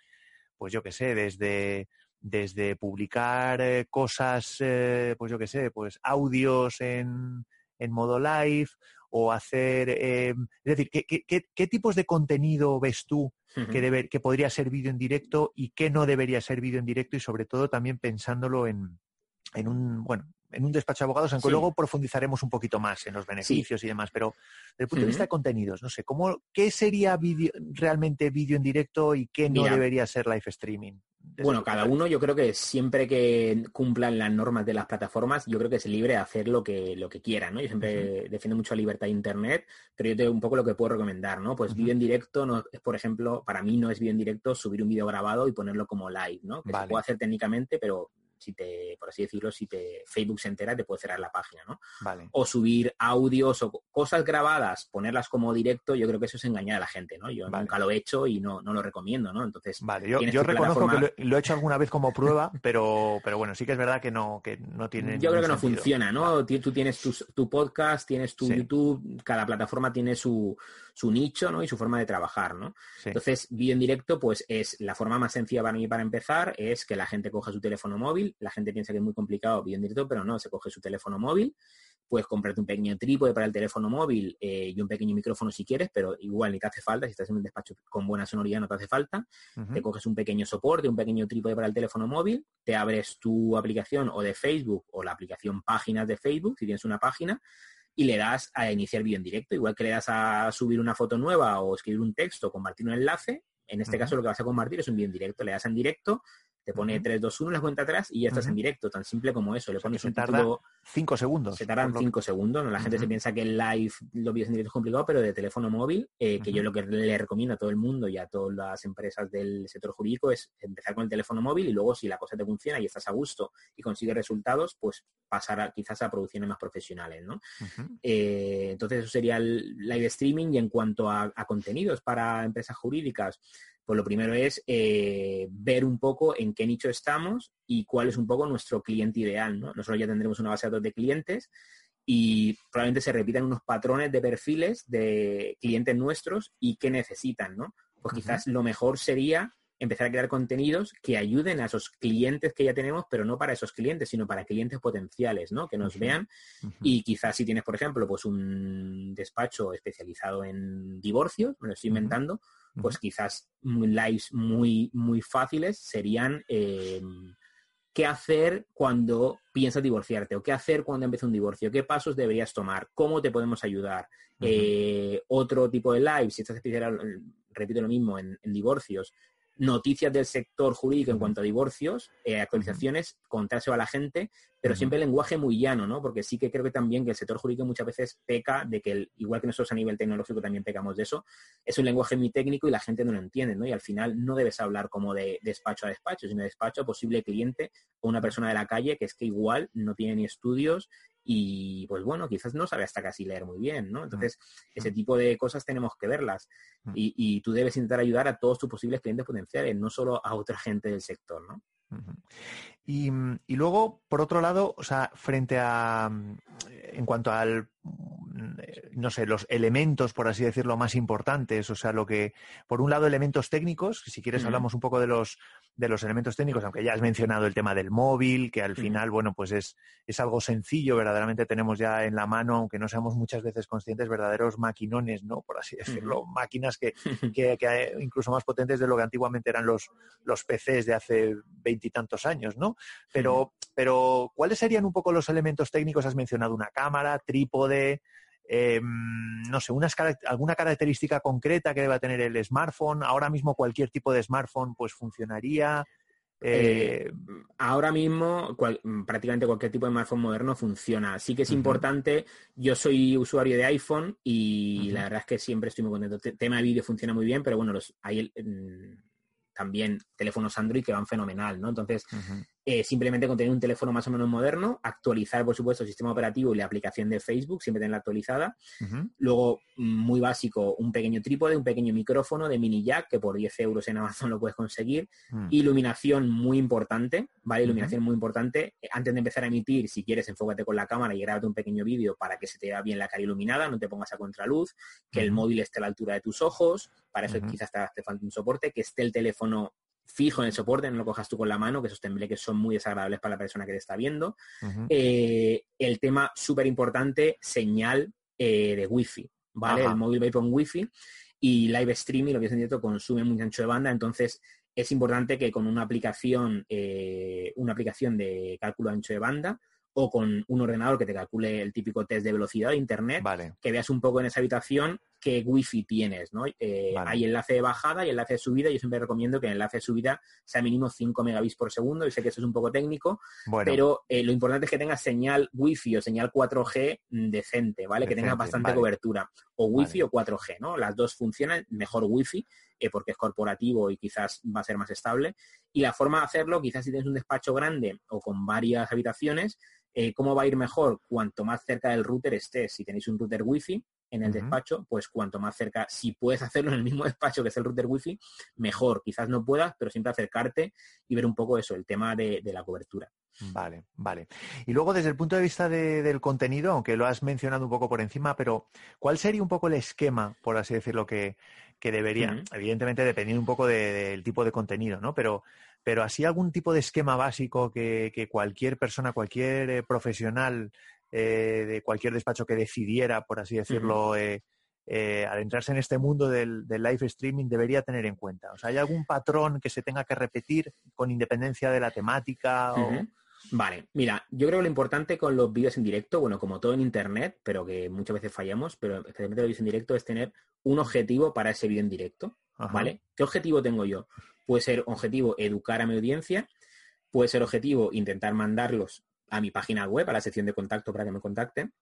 pues yo qué sé, desde, desde publicar eh, cosas, pues yo qué sé, pues audios en, en modo live o hacer, es decir, ¿qué, qué, qué, tipos de contenido ves tú que, que podría ser vídeo en directo y que no debería ser vídeo en directo y sobre todo también pensándolo en, en un, bueno, en un despacho de abogados, aunque luego profundizaremos un poquito más en los beneficios y demás, pero desde el punto de vista de contenidos, no sé, ¿cómo, ¿qué sería realmente vídeo en directo y qué no debería ser live streaming? Bueno, cada uno yo creo que siempre que cumplan las normas de las plataformas, yo creo que es libre de hacer lo que, lo que quiera, ¿no? Yo siempre defiendo mucho la libertad de Internet, pero yo tengo un poco lo que puedo recomendar, ¿no? Pues vídeo en directo, no, es, por ejemplo, para mí no es vídeo en directo subir un vídeo grabado y ponerlo como live, ¿no? Que se puede hacer técnicamente, pero si te, por así decirlo, si te Facebook se entera, te puede cerrar la página, ¿no? Vale. O subir audios o cosas grabadas, ponerlas como directo, yo creo que eso es engañar a la gente, ¿no? Yo nunca lo he hecho y no, no lo recomiendo, ¿no? Entonces, vale, yo, reconozco que lo, he hecho alguna vez como prueba, [LAUGHS] pero, pero bueno, sí que es verdad que no, que no tiene. Yo creo que no funciona, ¿no? Tú tienes tu, podcast, tienes tu YouTube, cada plataforma tiene su, su nicho, ¿no? Y su forma de trabajar, ¿no? Entonces, vídeo en directo, pues es la forma más sencilla para mí para empezar, es que la gente coja su teléfono móvil, la gente piensa que es muy complicado vídeo en directo, pero no, se coge su teléfono móvil, puedes comprarte un pequeño trípode para el teléfono móvil eh, y un pequeño micrófono si quieres, pero igual ni te hace falta, si estás en un despacho con buena sonoridad no te hace falta, te coges un pequeño soporte, un pequeño trípode para el teléfono móvil, te abres tu aplicación o de Facebook o la aplicación páginas de Facebook, si tienes una página, y le das a iniciar vídeo en directo, igual que le das a subir una foto nueva o escribir un texto, compartir un enlace, en este caso lo que vas a compartir es un vídeo en directo, le das en directo, te pone 3, 2, 1, la cuenta atrás y ya estás en directo, tan simple como eso. Le pones un título... 5 segundos. Se tardan 5 segundos. La gente se piensa que el live, lo vídeos en directo es complicado, pero de teléfono móvil, eh, que yo lo que le recomiendo a todo el mundo y a todas las empresas del sector jurídico es empezar con el teléfono móvil y luego si la cosa te funciona y estás a gusto y consigues resultados, pues pasar a, quizás a producciones más profesionales, ¿no? Eh, entonces eso sería el live streaming y en cuanto a, contenidos para empresas jurídicas, pues lo primero es eh, ver un poco en qué nicho estamos y cuál es un poco nuestro cliente ideal, ¿no? Nosotros ya tendremos una base de datos de clientes y probablemente se repitan unos patrones de perfiles de clientes nuestros y qué necesitan, ¿no? Pues quizás lo mejor sería empezar a crear contenidos que ayuden a esos clientes que ya tenemos, pero no para esos clientes, sino para clientes potenciales, ¿no? Que nos vean. Y quizás si tienes, por ejemplo, pues un despacho especializado en divorcios, me lo estoy inventando, pues quizás lives muy, muy fáciles serían em, qué hacer cuando piensas divorciarte o qué hacer cuando empieza un divorcio, qué pasos deberías tomar, cómo te podemos ayudar. Eh, otro tipo de live, si estás especializado, repito lo mismo, en divorcios, noticias del sector jurídico en cuanto a divorcios, eh, actualizaciones, contárselo a la gente, pero siempre el lenguaje muy llano, ¿no? Porque sí que creo que también que el sector jurídico muchas veces peca de que, igual que nosotros a nivel tecnológico también pecamos de eso, es un lenguaje muy técnico y la gente no lo entiende, ¿no? Y al final no debes hablar como de despacho a despacho, sino de despacho a posible cliente o una persona de la calle que es que igual no tiene ni estudios y pues bueno, quizás no sabe hasta casi leer muy bien, ¿no? Entonces, ese tipo de cosas tenemos que verlas y, tú debes intentar ayudar a todos tus posibles clientes potenciales, no solo a otra gente del sector, ¿no? Y, y, luego, por otro lado, o sea, frente a, en cuanto al no sé, los elementos, por así decirlo, más importantes. O sea, lo que, por un lado, elementos técnicos, si quieres hablamos un poco de los, de los elementos técnicos, aunque ya has mencionado el tema del móvil, que al final, bueno, pues es, es algo sencillo, verdaderamente tenemos ya en la mano, aunque no seamos muchas veces conscientes, verdaderos maquinones, ¿no? Por así decirlo, máquinas que, [LAUGHS] que, que, incluso más potentes de lo que antiguamente eran los, los PCs de hace veintitantos años, ¿no? Pero, pero, ¿cuáles serían un poco los elementos técnicos? Has mencionado una cámara, trípode, Em, no sé, alguna característica concreta que deba tener el smartphone. Ahora mismo cualquier tipo de smartphone pues funcionaría. Eh, eh, ahora mismo prácticamente cualquier tipo de smartphone moderno funciona. Sí que es importante, yo soy usuario de iPhone y la verdad es que siempre estoy muy contento. El tema de vídeo funciona muy bien, pero bueno, los, hay también teléfonos Android que van fenomenal, ¿no? Entonces, eh, simplemente con tener un teléfono más o menos moderno, actualizar, por supuesto, el sistema operativo y la aplicación de Facebook, siempre tenerla actualizada. Luego, muy básico, un pequeño trípode, un pequeño micrófono de mini jack, que por 10 euros en Amazon lo puedes conseguir. Mm. Iluminación muy importante, ¿vale? Iluminación muy importante. Eh, antes de empezar a emitir, si quieres, enfócate con la cámara y grábate un pequeño vídeo para que se te vea bien la cara iluminada, no te pongas a contraluz, que el móvil esté a la altura de tus ojos, para eso quizás te, te falta un soporte, que esté el teléfono fijo en el soporte, no lo cojas tú con la mano, que esos tembleques son muy desagradables para la persona que te está viendo. Eh, el tema súper importante, señal eh, de wifi, ¿vale? El móvil va con wifi y live streaming, lo que es en directo, consume mucho ancho de banda, entonces es importante que con una aplicación, eh, una aplicación de cálculo ancho de banda, o con un ordenador que te calcule el típico test de velocidad de internet, que veas un poco en esa habitación qué wifi tienes, ¿no? Eh, hay enlace de bajada y enlace de subida. Yo siempre recomiendo que el enlace de subida sea mínimo 5 megabits por segundo. y sé que eso es un poco técnico, pero eh, lo importante es que tengas señal wifi o señal 4G decente, ¿vale? que tenga bastante cobertura. O wifi o 4G, ¿no? Las dos funcionan, mejor wifi, eh, porque es corporativo y quizás va a ser más estable. Y la forma de hacerlo, quizás si tienes un despacho grande o con varias habitaciones, ¿cómo va a ir mejor? Cuanto más cerca del router estés. Si tenéis un router wifi, en el despacho, pues cuanto más cerca, si puedes hacerlo en el mismo [LAUGHS] despacho que es el router wifi, mejor. Quizás no puedas, pero siempre acercarte y ver un poco eso, el tema de, la cobertura. Vale, vale. Y luego desde el punto de vista del contenido, aunque lo has mencionado un poco por encima, pero ¿cuál sería un poco el esquema, por así decirlo, que, que debería? Evidentemente dependiendo un poco del tipo de contenido, ¿no? Pero, pero así algún tipo de esquema básico que, que cualquier persona, cualquier eh, profesional eh, de cualquier despacho que decidiera, por así decirlo, eh, eh, adentrarse en este mundo del, live streaming debería tener en cuenta? O sea, ¿hay algún patrón que se tenga que repetir con independencia de la temática? Vale, mira, yo creo que lo importante con los vídeos en directo, bueno, como todo en Internet, pero que muchas veces fallamos, pero especialmente los vídeos en directo, es tener un objetivo para ese vídeo en directo, ¿vale? ¿Qué objetivo tengo yo? Puede ser objetivo educar a mi audiencia, puede ser objetivo intentar mandarlos a mi página web, a la sección de contacto para que me contacten.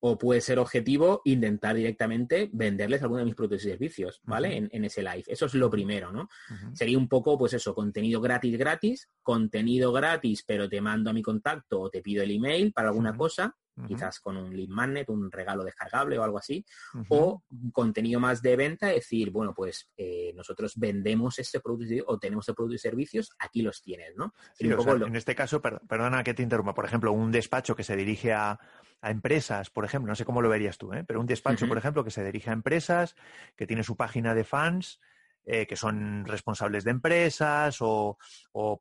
O puede ser objetivo intentar directamente venderles alguno de mis productos y servicios, ¿vale? en, ese live. Eso es lo primero, ¿no? Sería un poco, pues eso, contenido gratis, gratis, contenido gratis, pero te mando a mi contacto o te pido el email para alguna cosa, quizás con un lead magnet, un regalo descargable o algo así, o contenido más de venta, decir, bueno, pues eh, nosotros vendemos este producto o tenemos el producto y servicios, aquí los tienes, ¿no? En este caso, perdona que te interrumpa, por ejemplo, un despacho que se dirige a, empresas, por ejemplo, no sé cómo lo verías tú, ¿eh? pero un despacho, por ejemplo, que se dirige a empresas, que tiene su página de fans, eh, que son responsables de empresas o,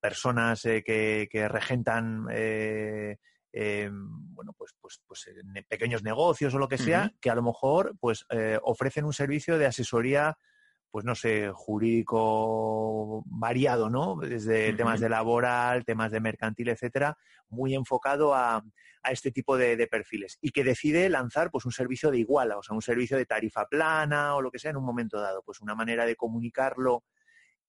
personas que, que, regentan eh, bueno, pues, pues, pues pequeños negocios o lo que sea, que a lo mejor pues eh, ofrecen un servicio de asesoría, pues no sé, jurídico variado, ¿no? Desde temas de laboral, temas de mercantil, etcétera, muy enfocado a, a este tipo de, de, perfiles y que decide lanzar pues un servicio de iguala, o sea, un servicio de tarifa plana o lo que sea en un momento dado, pues una manera de comunicarlo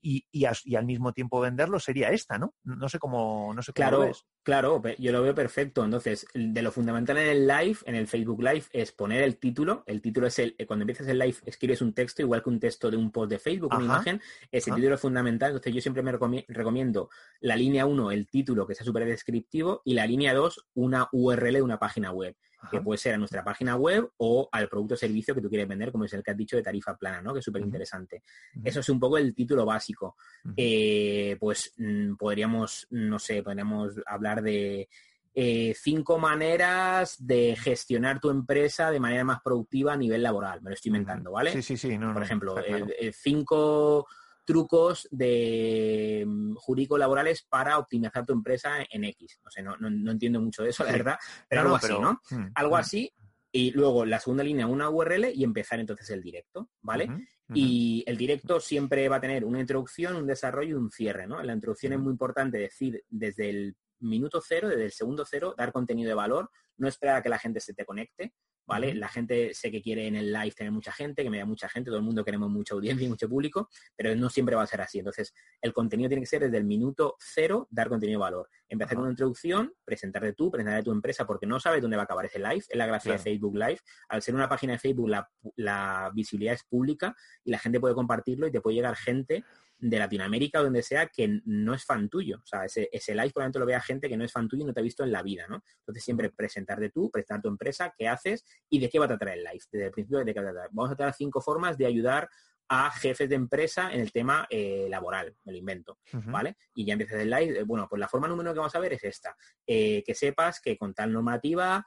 y, y, al mismo tiempo venderlo sería esta, ¿no? No sé cómo, no sé cómo claro, lo ves. Claro, yo lo veo perfecto. Entonces, de lo fundamental en el live, en el Facebook Live, es poner el título. El título es el, cuando empiezas el live, escribes un texto, igual que un texto de un post de Facebook, una imagen. Ese título es fundamental. Entonces, yo siempre me recomiendo la línea 1, el título, que sea súper descriptivo, y la línea 2, una URL de una página web que puede ser a nuestra página web o al producto o servicio que tú quieres vender, como es el que has dicho de tarifa plana, ¿no? Que es súper interesante. Eso es un poco el título básico. Eh, pues mm, podríamos, no sé, podríamos hablar de eh, cinco maneras de gestionar tu empresa de manera más productiva a nivel laboral. Me lo estoy inventando, ¿vale? Sí, sí, sí. Por ejemplo, eh, cinco trucos de mm, jurídicos laborales para optimizar tu empresa en X. No sé, no, no, entiendo mucho de eso, la verdad, pero algo así, ¿no? Mm, algo mm. así. Y luego la segunda línea, una URL y empezar entonces el directo, ¿vale? Y el directo siempre va a tener una introducción, un desarrollo y un cierre, ¿no? En la introducción es muy importante decir desde el minuto cero, desde el segundo cero, dar contenido de valor, no esperar a que la gente se te conecte, ¿vale? La gente sé que quiere en el live tener mucha gente, que me da mucha gente, todo el mundo queremos mucha audiencia y mucho público, pero no siempre va a ser así. Entonces, el contenido tiene que ser desde el minuto cero, dar contenido de valor. Empezar con una introducción, presentarte tú, presentar tu empresa, porque no sabes dónde va a acabar ese live. Es la gracia de Facebook Live. Al ser una página de Facebook, la, la visibilidad es pública y la gente puede compartirlo y te puede llegar gente de Latinoamérica o donde sea que no es fan tuyo. O sea, ese, ese live probablemente lo vea gente que no es fan tuyo y no te ha visto en la vida, ¿no? Entonces siempre presentarte tú, presentar tu empresa, qué haces y de qué va a tratar el live. Desde el principio de qué va a tratar. Vamos a tratar cinco formas de ayudar a jefes de empresa en el tema eh, laboral, me lo invento, ¿vale? Y ya empiezas el live, eh, bueno, pues la forma número uno que vamos a ver es esta, eh, que sepas que con tal normativa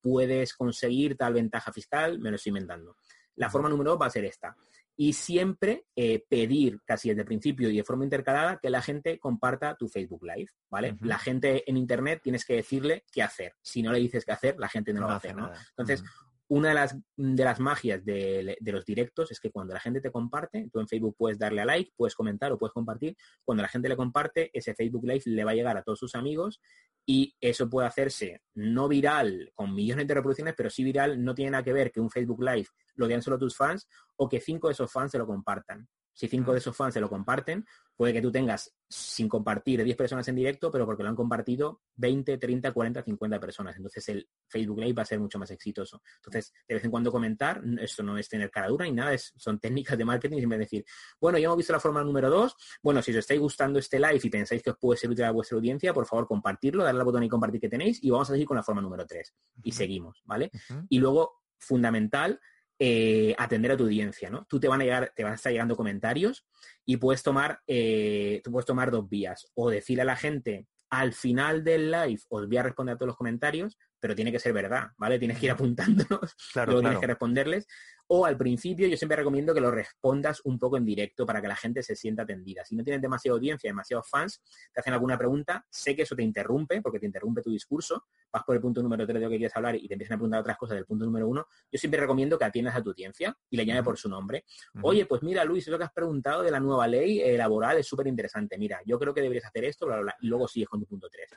puedes conseguir tal ventaja fiscal, me lo estoy inventando. La forma número dos va a ser esta, y siempre eh, pedir casi desde el principio y de forma intercalada que la gente comparta tu Facebook Live, ¿vale? La gente en Internet tienes que decirle qué hacer. Si no le dices qué hacer, la gente no, lo va a hacer, ¿no? Entonces, una de las, de las magias de, los directos es que cuando la gente te comparte, tú en Facebook puedes darle a like, puedes comentar o puedes compartir. Cuando la gente le comparte, ese Facebook Live le va a llegar a todos sus amigos y eso puede hacerse no viral con millones de reproducciones, pero sí viral no tiene nada que ver que un Facebook Live lo vean solo tus fans o que cinco de esos fans se lo compartan. Si cinco de esos fans se lo comparten, puede que tú tengas sin compartir 10 personas en directo, pero porque lo han compartido 20, 30, 40, 50 personas. Entonces el Facebook Live va a ser mucho más exitoso. Entonces, de vez en cuando comentar, esto no es tener cara dura ni nada, es, son técnicas de marketing y siempre decir, bueno, ya hemos visto la forma número dos, bueno, si os estáis gustando este live y pensáis que os puede ser útil a vuestra audiencia, por favor, compartirlo, darle al botón y compartir que tenéis y vamos a seguir con la forma número tres. Y seguimos, ¿vale? Y luego, fundamental, eh, atender a tu audiencia, ¿no? Tú te van a llegar, te van a estar llegando comentarios y puedes tomar, eh, tú puedes tomar dos vías. O decirle a la gente, al final del live os voy a responder a todos los comentarios, pero tiene que ser verdad, ¿vale? Tienes que ir apuntándonos, [LAUGHS] claro, luego tienes que responderles. O al principio yo siempre recomiendo que lo respondas un poco en directo para que la gente se sienta atendida. Si no tienes demasiada audiencia, demasiados fans, te hacen alguna pregunta, sé que eso te interrumpe, porque te interrumpe tu discurso, vas por el punto número 3 de lo que quieres hablar y te empiezan a preguntar otras cosas del punto número 1, yo siempre recomiendo que atiendas a tu audiencia y le llame por su nombre. Oye, pues mira, Luis, eso que has preguntado de la nueva ley eh, laboral es súper interesante. Mira, yo creo que deberías hacer esto, bla, bla, bla, y luego sigues con tu punto 3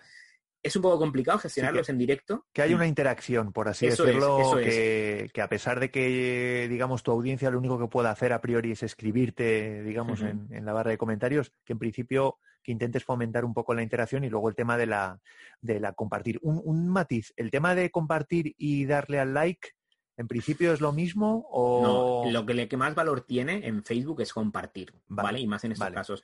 es un poco complicado gestionarlos en directo. Que hay una interacción, por así decirlo, que, a pesar de que, digamos, tu audiencia lo único que puede hacer a priori es escribirte, digamos, en, la barra de comentarios, que en principio que intentes fomentar un poco la interacción y luego el tema de la, de la compartir. Un, un matiz, el tema de compartir y darle al like, ¿En principio es lo mismo o...? No, lo que, que más valor tiene en Facebook es compartir, ¿vale? Y más en estos casos.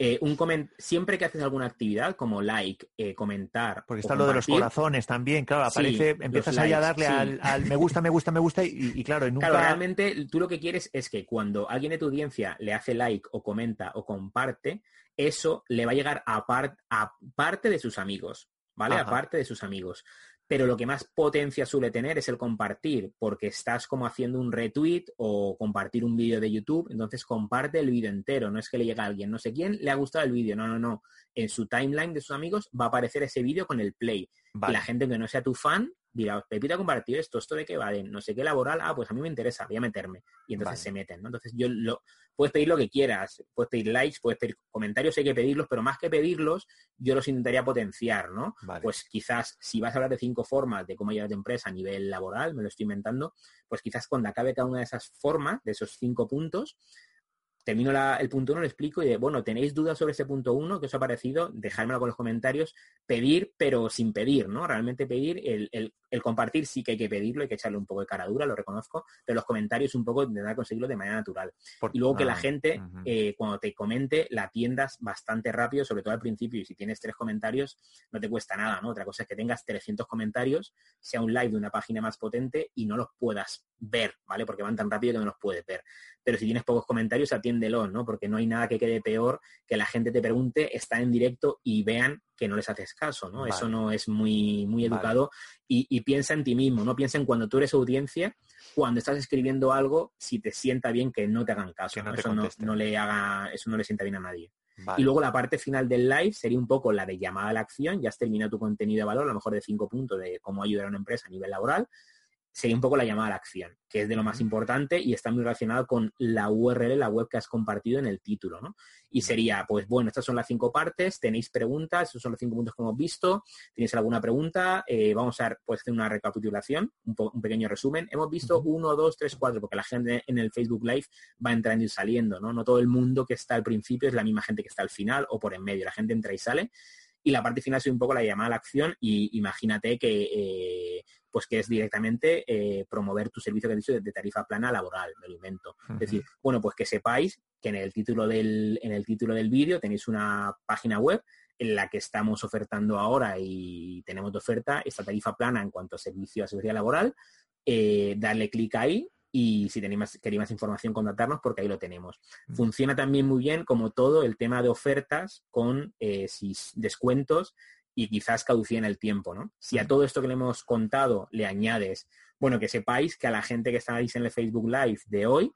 Eh, un siempre que haces alguna actividad como like, eh, comentar. Porque está lo de los corazones también, claro, aparece, empiezas ahí a darle al, me gusta, me gusta, me gusta y, claro, nunca... Claro, realmente tú lo que quieres es que cuando alguien de tu audiencia le hace like o comenta o comparte, eso le va a llegar a, a parte de sus amigos, ¿vale? Aparte de sus amigos pero lo que más potencia suele tener es el compartir, porque estás como haciendo un retweet o compartir un vídeo de YouTube, entonces comparte el vídeo entero, no es que le llegue a alguien, no sé quién le ha gustado el vídeo, no, no, no. En su timeline de sus amigos va a aparecer ese vídeo con el play. Y la gente que no sea tu fan dirá, Pepita ha compartido esto, ¿esto de qué va? De no sé qué laboral, ah, pues a mí me interesa, voy a meterme. Y entonces se meten, ¿no? Entonces yo lo, puedes pedir lo que quieras, puedes pedir likes, puedes pedir comentarios, hay que pedirlos, pero más que pedirlos, yo los intentaría potenciar, ¿no? Pues quizás si vas a hablar de cinco formas de cómo llevar tu empresa a nivel laboral, me lo estoy inventando, pues quizás cuando acabe cada una de esas formas, de esos cinco puntos, termino el punto uno, lo explico y bueno, ¿tenéis dudas sobre ese punto uno? ¿Qué os ha parecido? Dejármelo con los comentarios. Pedir, pero sin pedir, ¿no? Realmente pedir, el, compartir sí que hay que pedirlo, hay que echarle un poco de cara dura, lo reconozco, pero los comentarios un poco intentar conseguirlo de manera natural. y luego que la gente, eh, cuando te comente, la atiendas bastante rápido, sobre todo al principio, y si tienes tres comentarios, no te cuesta nada, ¿no? Otra cosa es que tengas 300 comentarios, sea un live de una página más potente y no los puedas ver, ¿vale? Porque van tan rápido que no los puedes ver. Pero si tienes pocos comentarios, atiéndelo, ¿no? Porque no hay nada que quede peor que la gente te pregunte, está en directo y vean que no les haces caso, ¿no? Eso no es muy, muy educado. Y, piensa en ti mismo, no piensa en cuando tú eres audiencia, cuando estás escribiendo algo, si te sienta bien que no te hagan caso. Eso, no, le haga, eso no le sienta bien a nadie. Y luego la parte final del live sería un poco la de llamada a la acción, ya has terminado tu contenido de valor, a lo mejor de cinco puntos de cómo ayudar a una empresa a nivel laboral sería un poco la llamada a la acción, que es de lo más importante y está muy relacionado con la URL, la web que has compartido en el título, ¿no? Y sería, pues bueno, estas son las cinco partes, tenéis preguntas, esos son los cinco puntos que hemos visto, tenéis alguna pregunta, eh, vamos a pues, hacer una recapitulación, un, pequeño resumen. Hemos visto uno, dos, tres, cuatro, porque la gente en el Facebook Live va entrando y saliendo, ¿no? No todo el mundo que está al principio es la misma gente que está al final o por en medio, la gente entra y sale y la parte final es un poco la llamada a la acción y imagínate que eh, pues que es directamente eh, promover tu servicio que he dicho de, tarifa plana laboral, me lo invento. Es decir, bueno, pues que sepáis que en el título del, en el título del vídeo tenéis una página web en la que estamos ofertando ahora y tenemos de oferta esta tarifa plana en cuanto a servicio a seguridad laboral. Eh, darle clic ahí y si tenéis más, queréis más información contactarnos porque ahí lo tenemos. Funciona también muy bien como todo el tema de ofertas con eh, descuentos y quizás caducía en el tiempo, ¿no? Si a todo esto que le hemos contado le añades, bueno, que sepáis que a la gente que estáis en el Facebook Live de hoy,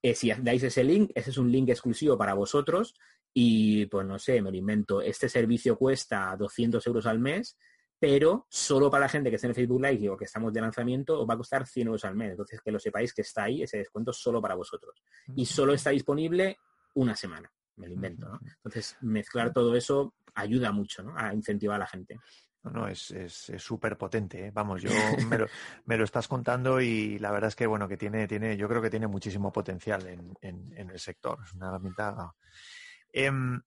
eh, si dais ese link, ese es un link exclusivo para vosotros y, pues no sé, me lo invento, este servicio cuesta 200 euros al mes, pero solo para la gente que está en el Facebook Live o que estamos de lanzamiento os va a costar 100 euros al mes. Entonces, que lo sepáis que está ahí ese descuento solo para vosotros. Y solo está disponible una semana me lo invento, ¿no? Entonces, mezclar todo eso ayuda mucho, ¿no? A incentivar a la gente. No, no, es súper potente. ¿eh? Vamos, yo [LAUGHS] me lo, estás contando y la verdad es que, bueno, que tiene, tiene, yo creo que tiene muchísimo potencial en, en, el sector. Es una herramienta. Em,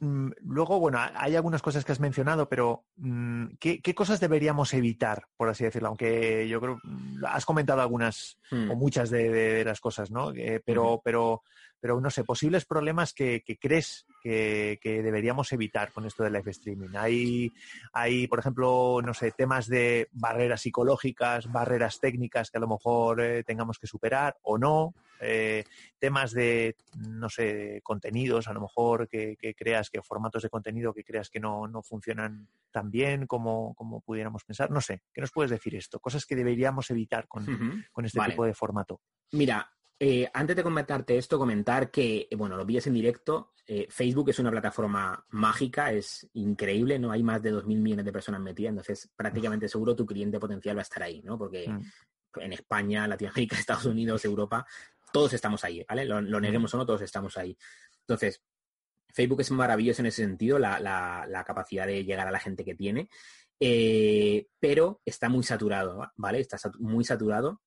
luego, bueno, hay algunas cosas que has mencionado, pero mm, ¿qué, cosas deberíamos evitar, por así decirlo? Aunque yo creo, mm, has comentado algunas hmm. o muchas de, las cosas, ¿no? Eh, pero, pero pero no sé, posibles problemas que, crees que, deberíamos evitar con esto del live streaming. Hay, hay, por ejemplo, no sé, temas de barreras psicológicas, barreras técnicas que a lo mejor eh, tengamos que superar o no, eh, temas de, no sé, contenidos, a lo mejor que, creas que formatos de contenido que creas que no, funcionan tan bien como, como, pudiéramos pensar. No sé, ¿qué nos puedes decir esto? Cosas que deberíamos evitar con, este tipo de formato. Mira, eh, antes de comentarte esto, comentar que, bueno, lo pillas en directo. Eh, Facebook es una plataforma mágica, es increíble, ¿no? Hay más de 2.000 millones de personas metidas, entonces prácticamente seguro tu cliente potencial va a estar ahí, ¿no? Porque mm. en España, Latinoamérica, [LAUGHS] Estados Unidos, Europa, todos estamos ahí, ¿vale? Lo, lo neguemos o no, todos estamos ahí. Entonces, Facebook es maravilloso en ese sentido, la, capacidad de llegar a la gente que tiene, eh, pero está muy saturado, ¿vale? Está muy saturado.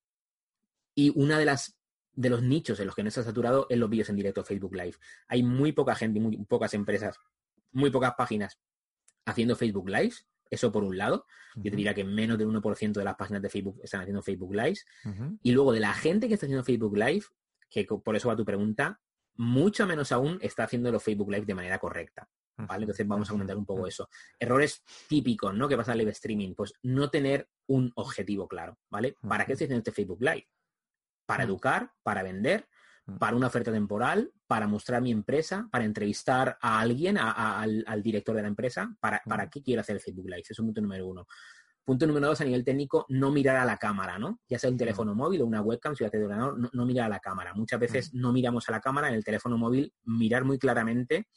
Y una de las de los nichos en los que no está saturado en los vídeos en directo Facebook Live. Hay muy poca gente, muy pocas empresas, muy pocas páginas haciendo Facebook Live. Eso por un lado. Yo te diría que menos del 1% de las páginas de Facebook están haciendo Facebook Live. Y luego de la gente que está haciendo Facebook Live, que por eso va tu pregunta, mucho menos aún está haciendo los Facebook Live de manera correcta. ¿Vale? Entonces vamos a comentar un poco eso. Errores típicos, ¿no? Que pasa en live streaming. Pues no tener un objetivo claro, ¿vale? ¿Para qué estoy haciendo este Facebook Live? Para educar, para vender, para una oferta temporal, para mostrar mi empresa, para entrevistar a alguien, al, director de la empresa. ¿Para, ¿Para qué quiero hacer el Facebook Live? Eso es punto número uno. Punto número dos, a nivel técnico, no mirar a la cámara, ¿no? Ya sea un teléfono móvil o una webcam, si de ordenador, no, no mirar a la cámara. Muchas veces no miramos a la cámara en el teléfono móvil, mirar muy claramente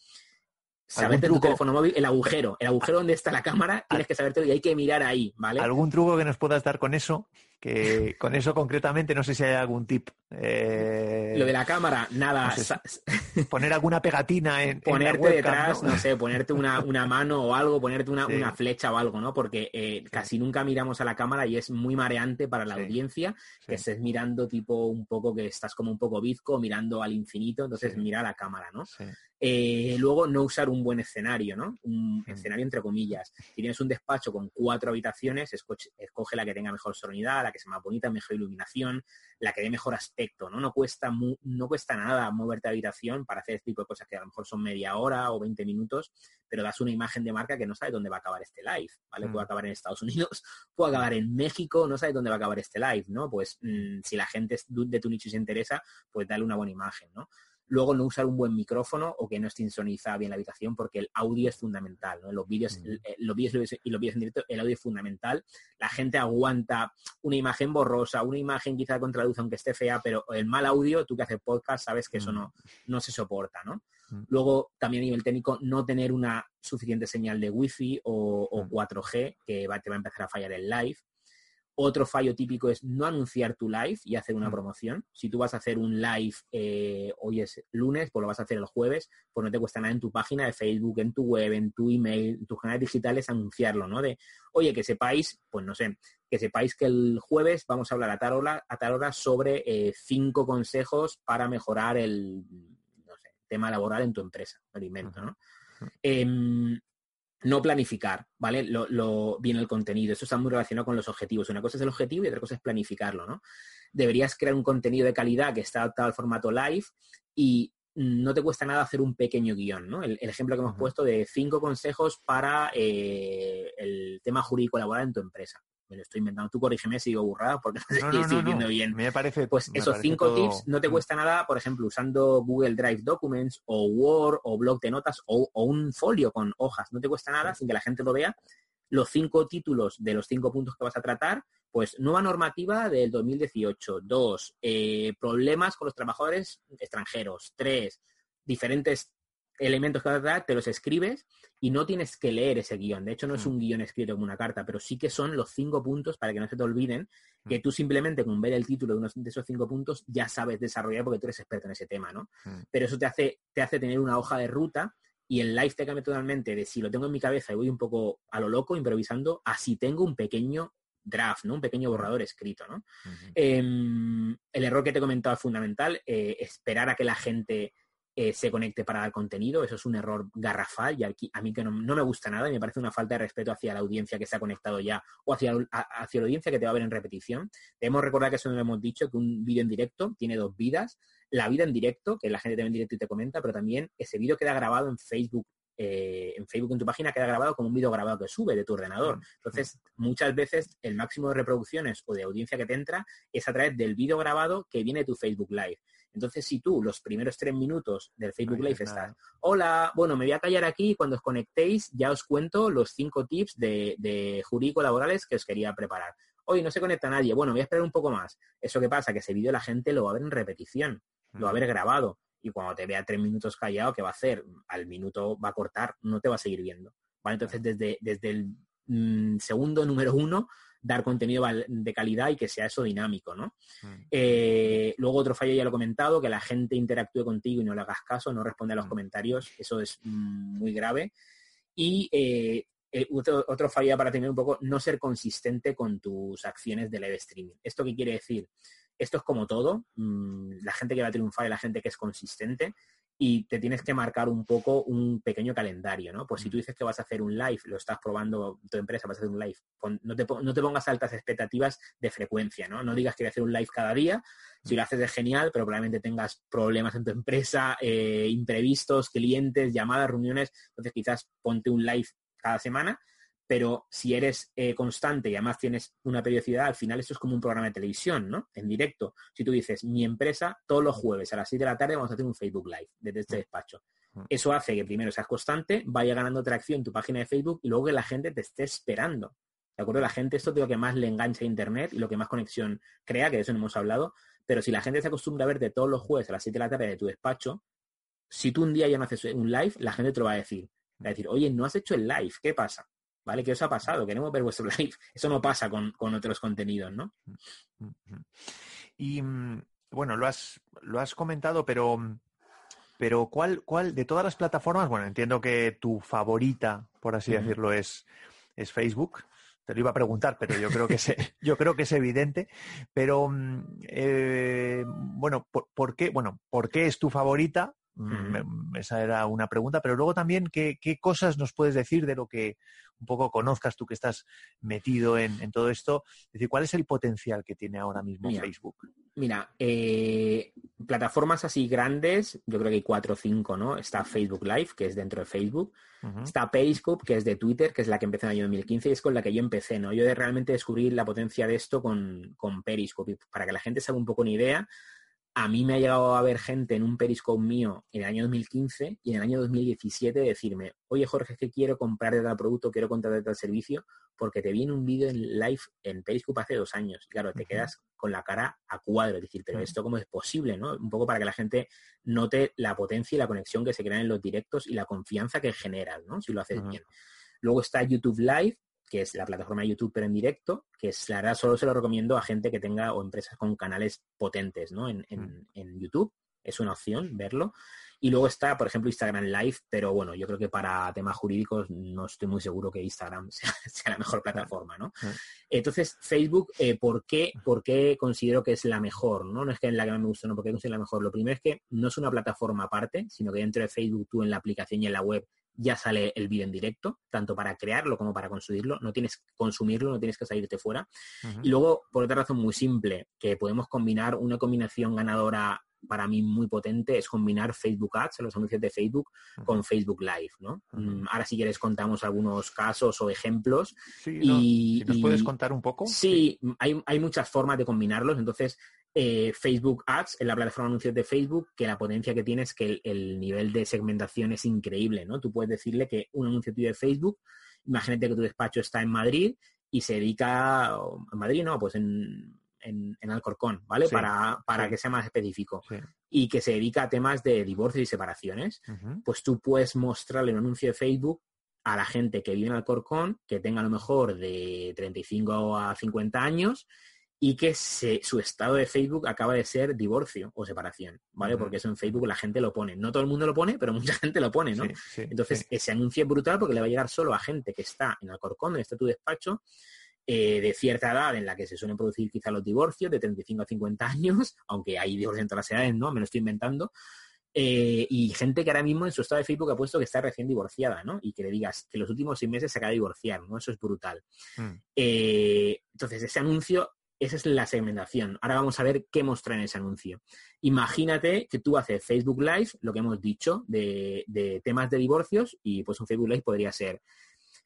saberte tu teléfono móvil, el agujero, el agujero donde está la cámara, tienes que saberte y hay que mirar ahí, ¿vale? ¿Algún truco que nos puedas dar con eso? Que [LAUGHS] con eso concretamente no sé si hay algún tip. Eh, Lo de la cámara, nada. [LAUGHS] poner alguna pegatina en. Ponerte detrás, ¿no? sé, ponerte una, [LAUGHS] mano o algo, ponerte una, flecha o algo, ¿no? Porque eh, casi nunca miramos a la cámara y es muy mareante para la audiencia que estés mirando tipo un poco que estás como un poco bizco, mirando al infinito, entonces mira a la cámara, ¿no? Eh, luego, no usar un buen escenario, ¿no? Un escenario entre comillas. Si tienes un despacho con cuatro habitaciones, escoge, la que tenga mejor sonoridad, la que sea más bonita, mejor iluminación, la que dé mejor aspecto, ¿no? No cuesta, no cuesta nada moverte a habitación para hacer este tipo de cosas que a lo mejor son media hora o 20 minutos, pero das una imagen de marca que no sabe dónde va a acabar este live, ¿vale? Puede mm. acabar en Estados Unidos, [LAUGHS] puede acabar en México, no sabes dónde va a acabar este live, ¿no? Pues mm, si la gente de tu nicho se interesa, pues dale una buena imagen, ¿no? Luego no usar un buen micrófono o que no esté insonizada bien la habitación porque el audio es fundamental. ¿no? Los vídeos, mm. eh, los vídeos y los vídeos en directo, el audio es fundamental. La gente aguanta una imagen borrosa, una imagen quizá con traducción aunque esté fea, pero el mal audio, tú que haces podcast sabes que eso mm. no, no se soporta, ¿no? Mm. Luego, también a nivel técnico, no tener una suficiente señal de wifi o, o 4G que va, te va a empezar a fallar el live. Otro fallo típico es no anunciar tu live y hacer una mm. promoción. Si tú vas a hacer un live, eh, hoy es lunes, pues lo vas a hacer el jueves, pues no te cuesta nada en tu página de Facebook, en tu web, en tu email, en tus canales digitales anunciarlo, ¿no? De, oye, que sepáis, pues no sé, que sepáis que el jueves vamos a hablar a tal hora, a tal hora sobre eh, cinco consejos para mejorar el, no sé, tema laboral en tu empresa, el invento, ¿no? No planificar, ¿vale? Lo, viene el contenido. Eso está muy relacionado con los objetivos. Una cosa es el objetivo y otra cosa es planificarlo, ¿no? Deberías crear un contenido de calidad que está adaptado al formato live y no te cuesta nada hacer un pequeño guion, ¿no? El, ejemplo que hemos puesto de cinco consejos para eh, el tema jurídico laboral en tu empresa me lo estoy inventando. Tú corrígeme si digo burrada porque no, estoy viendo bien. Me parece. Pues esos cinco tips no te cuesta nada, por ejemplo, usando Google Drive Documents o Word o blog de notas o, un folio con hojas. No te cuesta nada sin que la gente lo vea. Los cinco títulos de los cinco puntos que vas a tratar, pues nueva normativa del 2018. Dos, eh, problemas con los trabajadores extranjeros. Tres, diferentes elementos que te los escribes y no tienes que leer ese guion. De hecho, no es mm. un guion escrito como una carta, pero sí que son los cinco puntos para que no se te olviden, que mm. tú simplemente con ver el título de uno de esos cinco puntos ya sabes desarrollar porque tú eres experto en ese tema, ¿no? Mm. Pero eso te hace, te hace tener una hoja de ruta y el live te cambia totalmente de si lo tengo en mi cabeza y voy un poco a lo loco improvisando, así tengo un pequeño draft, ¿no? Un pequeño borrador escrito, ¿no? Em, el error que te he comentado es fundamental, eh, esperar a que la gente eh, se conecte para dar contenido. Eso es un error garrafal y aquí, a mí que no, me gusta nada y me parece una falta de respeto hacia la audiencia que se ha conectado ya o hacia, hacia la audiencia que te va a ver en repetición. Debemos recordar que eso no lo hemos dicho, que un vídeo en directo tiene dos vidas. La vida en directo, que la gente te ve en directo y te comenta, pero también ese vídeo queda grabado en Facebook eh, en Facebook en tu página queda grabado como un vídeo grabado que sube de tu ordenador. Entonces, muchas veces el máximo de reproducciones o de audiencia que te entra es a través del vídeo grabado que viene de tu Facebook Live. Entonces, si tú los primeros tres minutos del Facebook Live estás, hola, bueno, me voy a callar aquí y cuando os conectéis ya os cuento los cinco tips de, de jurídico laborales que os quería preparar. Hoy no se conecta nadie, bueno, voy a esperar un poco más. Eso que pasa, que ese vídeo la gente lo va a ver en repetición, lo va a ver grabado y cuando te vea tres minutos callado, ¿qué va a hacer? Al minuto va a cortar, no te va a seguir viendo. ¿vale? Entonces, desde, desde el mm, segundo número uno, dar contenido de calidad y que sea eso dinámico, ¿no? Mm. Eh, luego otro fallo ya lo he comentado, que la gente interactúe contigo y no le hagas caso, no responde a los mm. comentarios, eso es muy grave. Y eh, eh, otro, otro, fallo para tener un poco, no ser consistente con tus acciones de live streaming. ¿Esto qué quiere decir? esto es como todo, mm, la gente que va a triunfar es la gente que es consistente y te tienes que marcar un poco un pequeño calendario, ¿no? Pues si tú dices que vas a hacer un live, lo estás probando tu empresa, vas a hacer un live, no te, no te pongas altas expectativas de frecuencia, ¿no? No digas que voy a hacer un live cada día, si lo haces es genial, pero probablemente tengas problemas en tu empresa, eh, imprevistos, clientes, llamadas, reuniones, entonces quizás ponte un live cada semana pero si eres eh, constante y además tienes una periodicidad, al final esto es como un programa de televisión, ¿no? En directo. Si tú dices, mi empresa, todos los jueves a las 6 de la tarde vamos a hacer un Facebook Live desde este mm. despacho. Mm. Eso hace que primero seas constante, vaya ganando tracción en tu página de Facebook y luego que la gente te esté esperando. ¿De acuerdo? La gente, esto es lo que más le engancha a Internet y lo que más conexión crea, que de eso no hemos hablado. Pero si la gente se acostumbra a verte todos los jueves a las 7 de la tarde de tu despacho, si tú un día ya no haces un live, la gente te lo va a decir. Va a decir, oye, no has hecho el live, ¿qué pasa? ¿Vale? ¿Qué os ha pasado? Queremos ver vuestro [LAUGHS] live. Eso no pasa con, otros contenidos, ¿no? Y mm, bueno, lo has, lo has comentado, pero, pero ¿cuál, ¿cuál de todas las plataformas? Bueno, entiendo que tu favorita, por así decirlo, es, es Facebook. Te lo iba a preguntar, pero yo creo que es, [LAUGHS] yo creo que es evidente. Pero mm, eh, bueno, ¿por, qué? Bueno, ¿por qué es tu favorita? Mm, esa era una pregunta, pero luego también, ¿qué, cosas nos puedes decir de lo que un poco conozcas tú que estás metido en, todo esto? Es decir, ¿cuál es el potencial que tiene ahora mismo Facebook? Mira, eh, plataformas así grandes, yo creo que hay cuatro o cinco, ¿no? Está Facebook Live, que es dentro de Facebook. Está Periscope, que es de Twitter, que es la que empecé en el año 2015 y es con la que yo empecé, ¿no? Yo de realmente descubrir la potencia de esto con, con Periscope. para que la gente se haga un poco una idea, a mí me ha llegado a ver gente en un Periscope mío en el año 2015 y en el año 2017 decirme, oye Jorge, es que quiero comprar tal producto, quiero contratar tal servicio, porque te vi en un vídeo en live en Periscope hace dos años. claro, te quedas con la cara a cuadro, es decir, pero esto cómo es posible, ¿no? Un poco para que la gente note la potencia y la conexión que se crean en los directos y la confianza que generas, ¿no? Si lo haces bien. Luego está YouTube Live, que es la plataforma de YouTube pero en directo, que es la verdad solo se lo recomiendo a gente que tenga o empresas con canales potentes ¿no? en, mm. YouTube. Es una opción verlo. Y luego está, por ejemplo, Instagram Live, pero bueno, yo creo que para temas jurídicos no estoy muy seguro que Instagram [LAUGHS] sea, la mejor plataforma, ¿no? Entonces, Facebook, eh, ¿por, qué, ¿por qué considero que es la mejor? ¿no? no es que en la que me gusta, no, porque considero la mejor. Lo primero es que no es una plataforma aparte, sino que dentro de Facebook tú en la aplicación y en la web ya sale el vídeo en directo, tanto para crearlo como para consumirlo, no tienes que consumirlo, no tienes que salirte fuera. Y luego, por otra razón muy simple, que podemos combinar una combinación ganadora para mí muy potente es combinar Facebook Ads, los anuncios de Facebook, con Facebook Live, ¿no? Mm, ahora si quieres contamos algunos casos o ejemplos. Sí, y, ¿Nos puedes contar un poco? Sí, Hay, hay, muchas formas de combinarlos. Entonces, eh, Facebook Ads, en la plataforma de anuncios de Facebook, que la potencia que tiene es que el, nivel de segmentación es increíble, ¿no? Tú puedes decirle que un anuncio tuyo de Facebook, imagínate que tu despacho está en Madrid y se dedica, en Madrid no, pues en, en, Alcorcón, ¿vale? para, para que sea más específico. Y que se dedica a temas de divorcio y separaciones. Pues tú puedes mostrarle un anuncio de Facebook a la gente que vive en Alcorcón, que tenga a lo mejor de 35 a 50 años y que su estado de Facebook acaba de ser divorcio o separación, ¿vale? Porque eso en Facebook la gente lo pone. No todo el mundo lo pone, pero [LAUGHS] mucha gente lo pone, ¿no? Entonces, ese anuncio es brutal porque le va a llegar solo a gente que está en Alcorcón, donde está tu despacho, eh, de cierta edad en la que se suelen producir quizá los divorcios, de 35 a 50 años, [LAUGHS] aunque hay divorcios en todas las edades, ¿no? Me lo estoy inventando. Eh, y gente que ahora mismo en su estado de Facebook ha puesto que está recién divorciada, ¿no? Y que le digas que los últimos seis meses se acaba de divorciar, ¿no? Eso es brutal. Mm. Eh, entonces, ese anuncio esa es la segmentación. Ahora vamos a ver qué mostrar en ese anuncio. Imagínate que tú haces Facebook Live, lo que hemos dicho, de, temas de divorcios, y pues un Facebook Live podría ser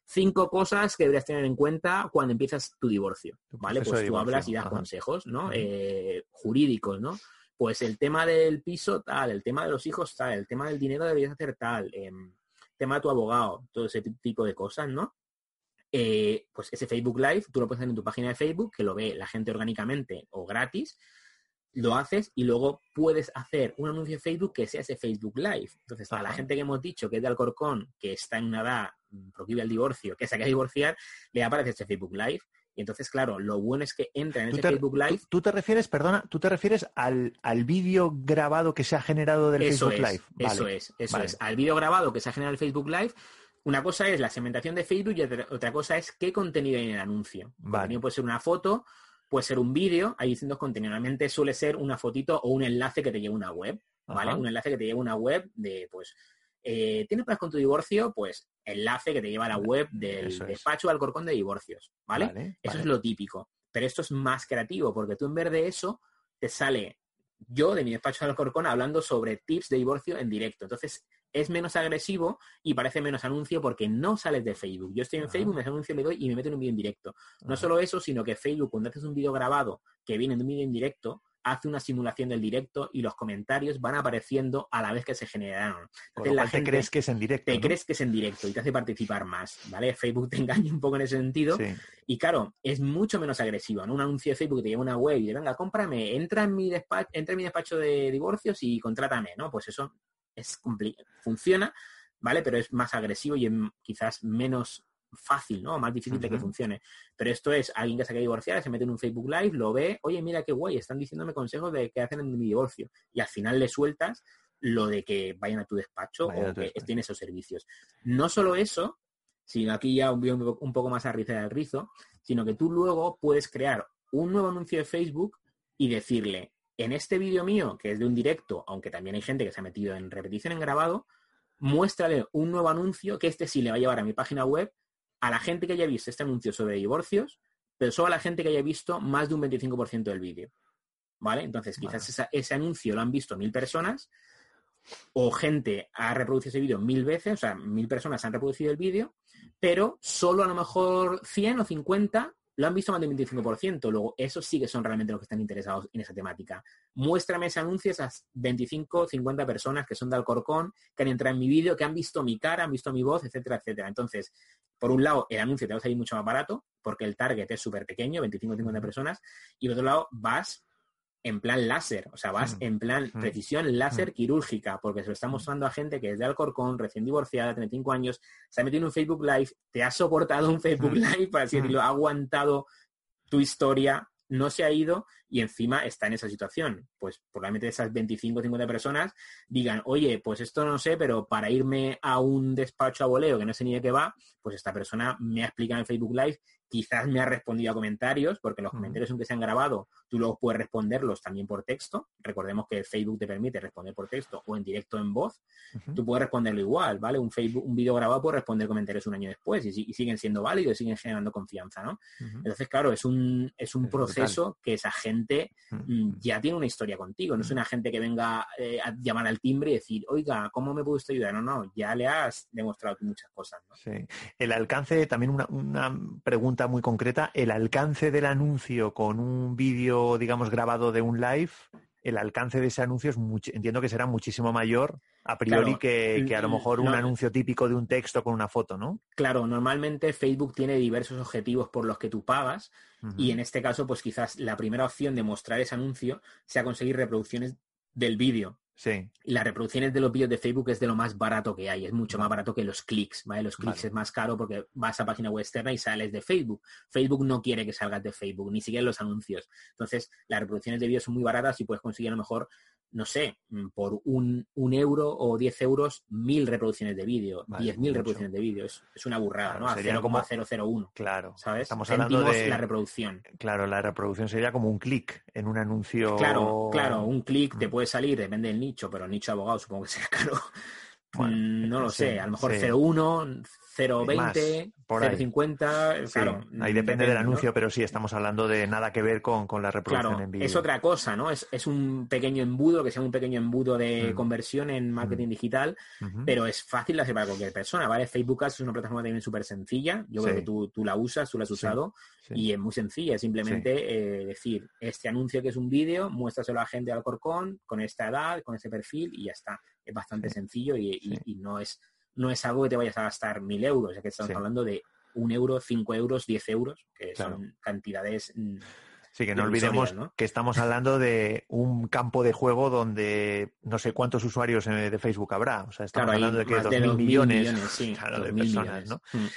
cinco cosas que deberías tener en cuenta cuando empiezas tu divorcio, ¿vale? Pues tú hablas y das consejos, ¿no? Eh, jurídicos, ¿no? Pues el tema del piso tal, el tema de los hijos tal, el tema del dinero deberías hacer tal, em, tema de tu abogado, todo ese tipo de cosas, ¿no? Eh, pues ese Facebook Live tú lo puedes hacer en tu página de Facebook, que lo ve la gente orgánicamente o gratis, lo haces y luego puedes hacer un anuncio de Facebook que sea ese Facebook Live. Entonces, a la gente que hemos dicho que es de Alcorcón, que está en una edad mm, proclive al divorcio, que se quiere divorciar, le aparece ese Facebook Live. Y entonces, claro, lo bueno es que entra en ese Facebook Live. Tú, te refieres, perdona, tú te refieres al, al vídeo grabado que se ha generado del Facebook Live. Eso es, eso es. Al vídeo grabado que se ha generado el Facebook Live, una cosa es la segmentación de Facebook y otra cosa es qué contenido hay en el anuncio. El contenido puede ser una foto, puede ser un vídeo, ahí diciendo contenido. Normalmente suele ser una fotito o un enlace que te lleve a una web, ¿vale? Un enlace que te lleve a una web de, pues, eh, ¿tienes problemas con tu divorcio? Pues enlace que te lleva a la web del despacho de Alcorcón de divorcios, ¿vale? Eso es lo típico. Pero esto es más creativo, porque tú en vez de eso te sale yo de mi despacho de Alcorcón hablando sobre tips de divorcio en directo. Entonces, es menos agresivo y parece menos anuncio porque no sales de Facebook. Yo estoy en Facebook, me anuncio, le doy y me meto en un vídeo en directo. No solo eso, sino que Facebook, cuando haces un vídeo grabado que viene de un vídeo en directo, hace una simulación del directo y los comentarios van apareciendo a la vez que se generaron. Entonces, la gente crees que es en directo. Te crees que es en directo y te hace participar más, ¿vale? Facebook te engaña un poco en ese sentido. Y claro, es mucho menos agresivo. ¿no? Un anuncio de Facebook que te lleva una web y dice, venga, cómprame, entra en mi despacho, entra en mi despacho de divorcios y contrátame, ¿no? Pues eso es funciona, ¿vale? Pero es más agresivo y quizás menos fácil, ¿no? Más difícil de que funcione. Pero esto es alguien que se quiere divorciar, se mete en un Facebook Live, lo ve, oye, mira qué guay, están diciéndome consejos de qué hacen en mi divorcio. Y al final le sueltas lo de que vayan a tu despacho o que tiene esos servicios. No solo eso, sino aquí ya un, un poco más a del rizo, sino que tú luego puedes crear un nuevo anuncio de Facebook y decirle, en este vídeo mío, que es de un directo, aunque también hay gente que se ha metido en repetición en grabado, muéstrale un nuevo anuncio que este sí le va a llevar a mi página web a la gente que haya visto este anuncio sobre divorcios, pero solo a la gente que haya visto más de un 25% del vídeo. ¿Vale? Entonces, quizás ese anuncio lo han visto mil personas o gente ha reproducido ese vídeo mil veces, o sea, mil personas han reproducido el vídeo, pero solo a lo mejor 100 o 50 lo han visto más del 25%. Luego, esos sí que son realmente los que están interesados en esa temática. Muéstrame ese anuncio a esas 25, 50 personas que son de Alcorcón, que han entrado en mi vídeo, que han visto mi cara, han visto mi voz, etcétera, etcétera. Entonces, por un lado, el anuncio te va a salir mucho más barato, porque el target es súper pequeño, 25 50 personas, y por otro lado, vas en plan láser, o sea, vas en plan precisión láser quirúrgica, porque se lo está mostrando a gente que es de Alcorcón, recién divorciada, 35 años, se ha metido en un Facebook Live, te ha soportado un Facebook Live, para decirlo, ha aguantado tu historia, no se ha ido y encima está en esa situación. Pues probablemente esas 25 o 50 personas digan, oye, pues esto no sé, pero para irme a un despacho a voleo que no sé ni de qué va, pues esta persona me ha explicado en Facebook Live quizás me ha respondido a comentarios, porque los comentarios aunque se han grabado, tú luego puedes responderlos también por texto. Recordemos que Facebook te permite responder por texto o en directo en voz. Tú puedes responderlo igual, ¿vale? Un Facebook, un vídeo grabado puede responder comentarios un año después y, siguen siendo válidos y siguen generando confianza, ¿no? Entonces, claro, es un, es un proceso que esa gente mm, ya tiene una historia contigo. No es una gente que venga eh, a llamar al timbre y decir, oiga, ¿cómo me puedes ayudar? No, no, ya le has demostrado muchas cosas, ¿no? Sí. El alcance, también una, una pregunta muy concreta, el alcance del anuncio con un vídeo, digamos, grabado de un live, el alcance de ese anuncio es entiendo que será muchísimo mayor a priori que, a lo mejor un anuncio típico de un texto con una foto, ¿no? Claro, normalmente Facebook tiene diversos objetivos por los que tú pagas y en este caso, pues quizás la primera opción de mostrar ese anuncio sea conseguir reproducciones del vídeo. Sí. Y las reproducciones de los vídeos de Facebook es de lo más barato que hay, es mucho más barato que los clics, ¿vale? Los clics es más caro porque vas a página web externa y sales de Facebook. Facebook no quiere que salgas de Facebook, ni siquiera los anuncios. Entonces, las reproducciones de vídeos son muy baratas y puedes conseguir a lo mejor no sé, mm, por un, un euro o 10 euros, mil reproducciones de vídeo, diez mil reproducciones de vídeo. Es, una burrada, ¿no? sería como 001. Claro. ¿Sabes? Estamos hablando de la reproducción. Claro, la reproducción sería como un clic en un anuncio. Claro, claro, un clic te mm. puede salir, depende del nicho, pero nicho abogado supongo que [LAUGHS] será caro. Mm, no lo sé, a lo mejor 01, 0,20, 0,50, claro. Ahí depende, del anuncio, pero sí, estamos hablando de nada que ver con, la reproducción en vídeo. Es otra cosa, ¿no? Es, un pequeño embudo, que sea un pequeño embudo de mm. conversión en marketing mm. digital, pero es fácil de hacer para cualquier persona, ¿vale? Facebook Ads es una plataforma también súper sencilla, yo creo que tú, tú, la usas, tú la has usado, y es muy sencilla, es simplemente eh, decir, este anuncio que es un vídeo, muéstraselo a gente al corcón, con esta edad, con ese perfil, y ya está. Es bastante sencillo y no es no es algo que te vayas a gastar mil euros, ya que estamos hablando de un euro, cinco euros, diez euros, que son cantidades. Mm, sí, que no olvidemos que estamos hablando de un campo de juego donde no sé cuántos usuarios eh, de Facebook habrá. O sea, estamos hablando de que dos mil millones, de personas, ¿no? Mm.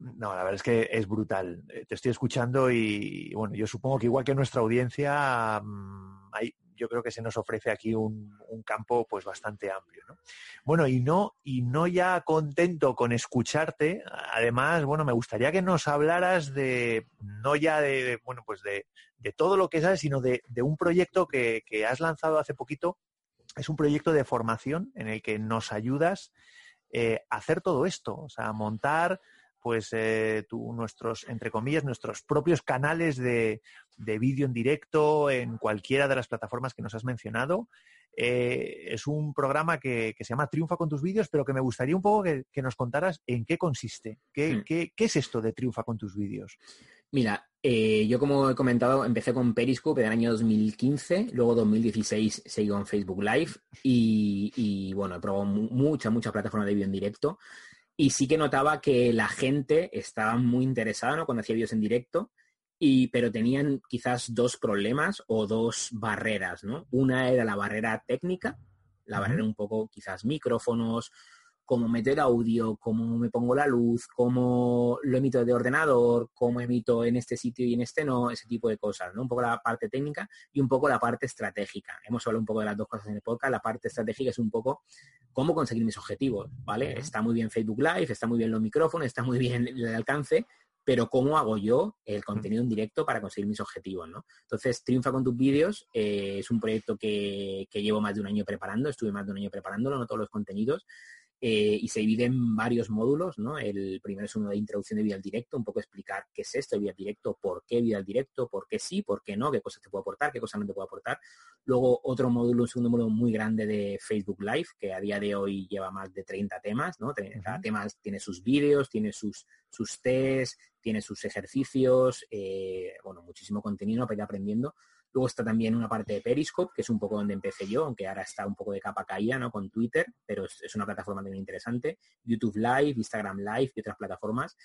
No, la verdad es que es brutal. Eh, te estoy escuchando y, bueno, yo supongo que igual que nuestra audiencia, mm, hay, yo creo que se nos ofrece aquí un, campo pues bastante amplio. ¿no? Bueno, y no, y no ya contento con escucharte, además, bueno, me gustaría que nos hablaras de, no ya de, bueno, pues de, todo lo que sabes, sino de, un proyecto que, que has lanzado hace poquito. Es un proyecto de formación en el que nos ayudas eh, hacer todo esto, o sea, montar pues eh, nuestros, entre comillas, nuestros propios canales de, vídeo en directo en cualquiera de las plataformas que nos has mencionado. Eh, es un programa que, se llama Triunfa con tus vídeos, pero que me gustaría un poco que, nos contaras en qué consiste. Hmm. ¿Qué, es esto de Triunfa con tus vídeos? Mira, yo como he comentado, empecé con Periscope en el año 2015, luego 2016 seguí en Facebook Live y, y bueno, he probado muchas, muchas plataformas de vídeo en directo. Y sí que notaba que la gente estaba muy interesada ¿no? cuando hacía vídeos en directo, y, pero tenían quizás dos problemas o dos barreras. ¿no? Una era la barrera técnica, la barrera un poco quizás micrófonos, cómo meter audio, cómo me pongo la luz, cómo lo emito de ordenador, cómo emito en este sitio y en este no, ese tipo de cosas, ¿no? Un poco la parte técnica y un poco la parte estratégica. Hemos hablado un poco de las dos cosas en el podcast. La parte estratégica es un poco cómo conseguir mis objetivos, ¿vale? Está muy bien Facebook Live, está muy bien los micrófonos, está muy bien el alcance, pero cómo hago yo el contenido en directo para conseguir mis objetivos, ¿no? Entonces, Triunfa con tus vídeos eh, es un proyecto que, que, llevo más de un año preparando, estuve más de un año preparándolo, no todos los contenidos, eh, y se divide en varios módulos, ¿no? El primero es uno de introducción de vida al directo, un poco explicar qué es esto de vida al directo, por qué vida al directo, por qué sí, por qué no, qué cosas te puedo aportar, qué cosas no te puedo aportar. Luego otro módulo, un segundo módulo muy grande de Facebook Live, que a día de hoy lleva más de 30 temas, ¿no? Cada tema tiene sus vídeos, tiene sus, sus test, tiene sus ejercicios, eh, bueno, muchísimo contenido para ir aprendiendo. Luego está también una parte de Periscope, que es un poco donde empecé yo, aunque ahora está un poco de capa caída, ¿no? Con Twitter, pero es, una plataforma muy interesante. YouTube Live, Instagram Live y otras plataformas.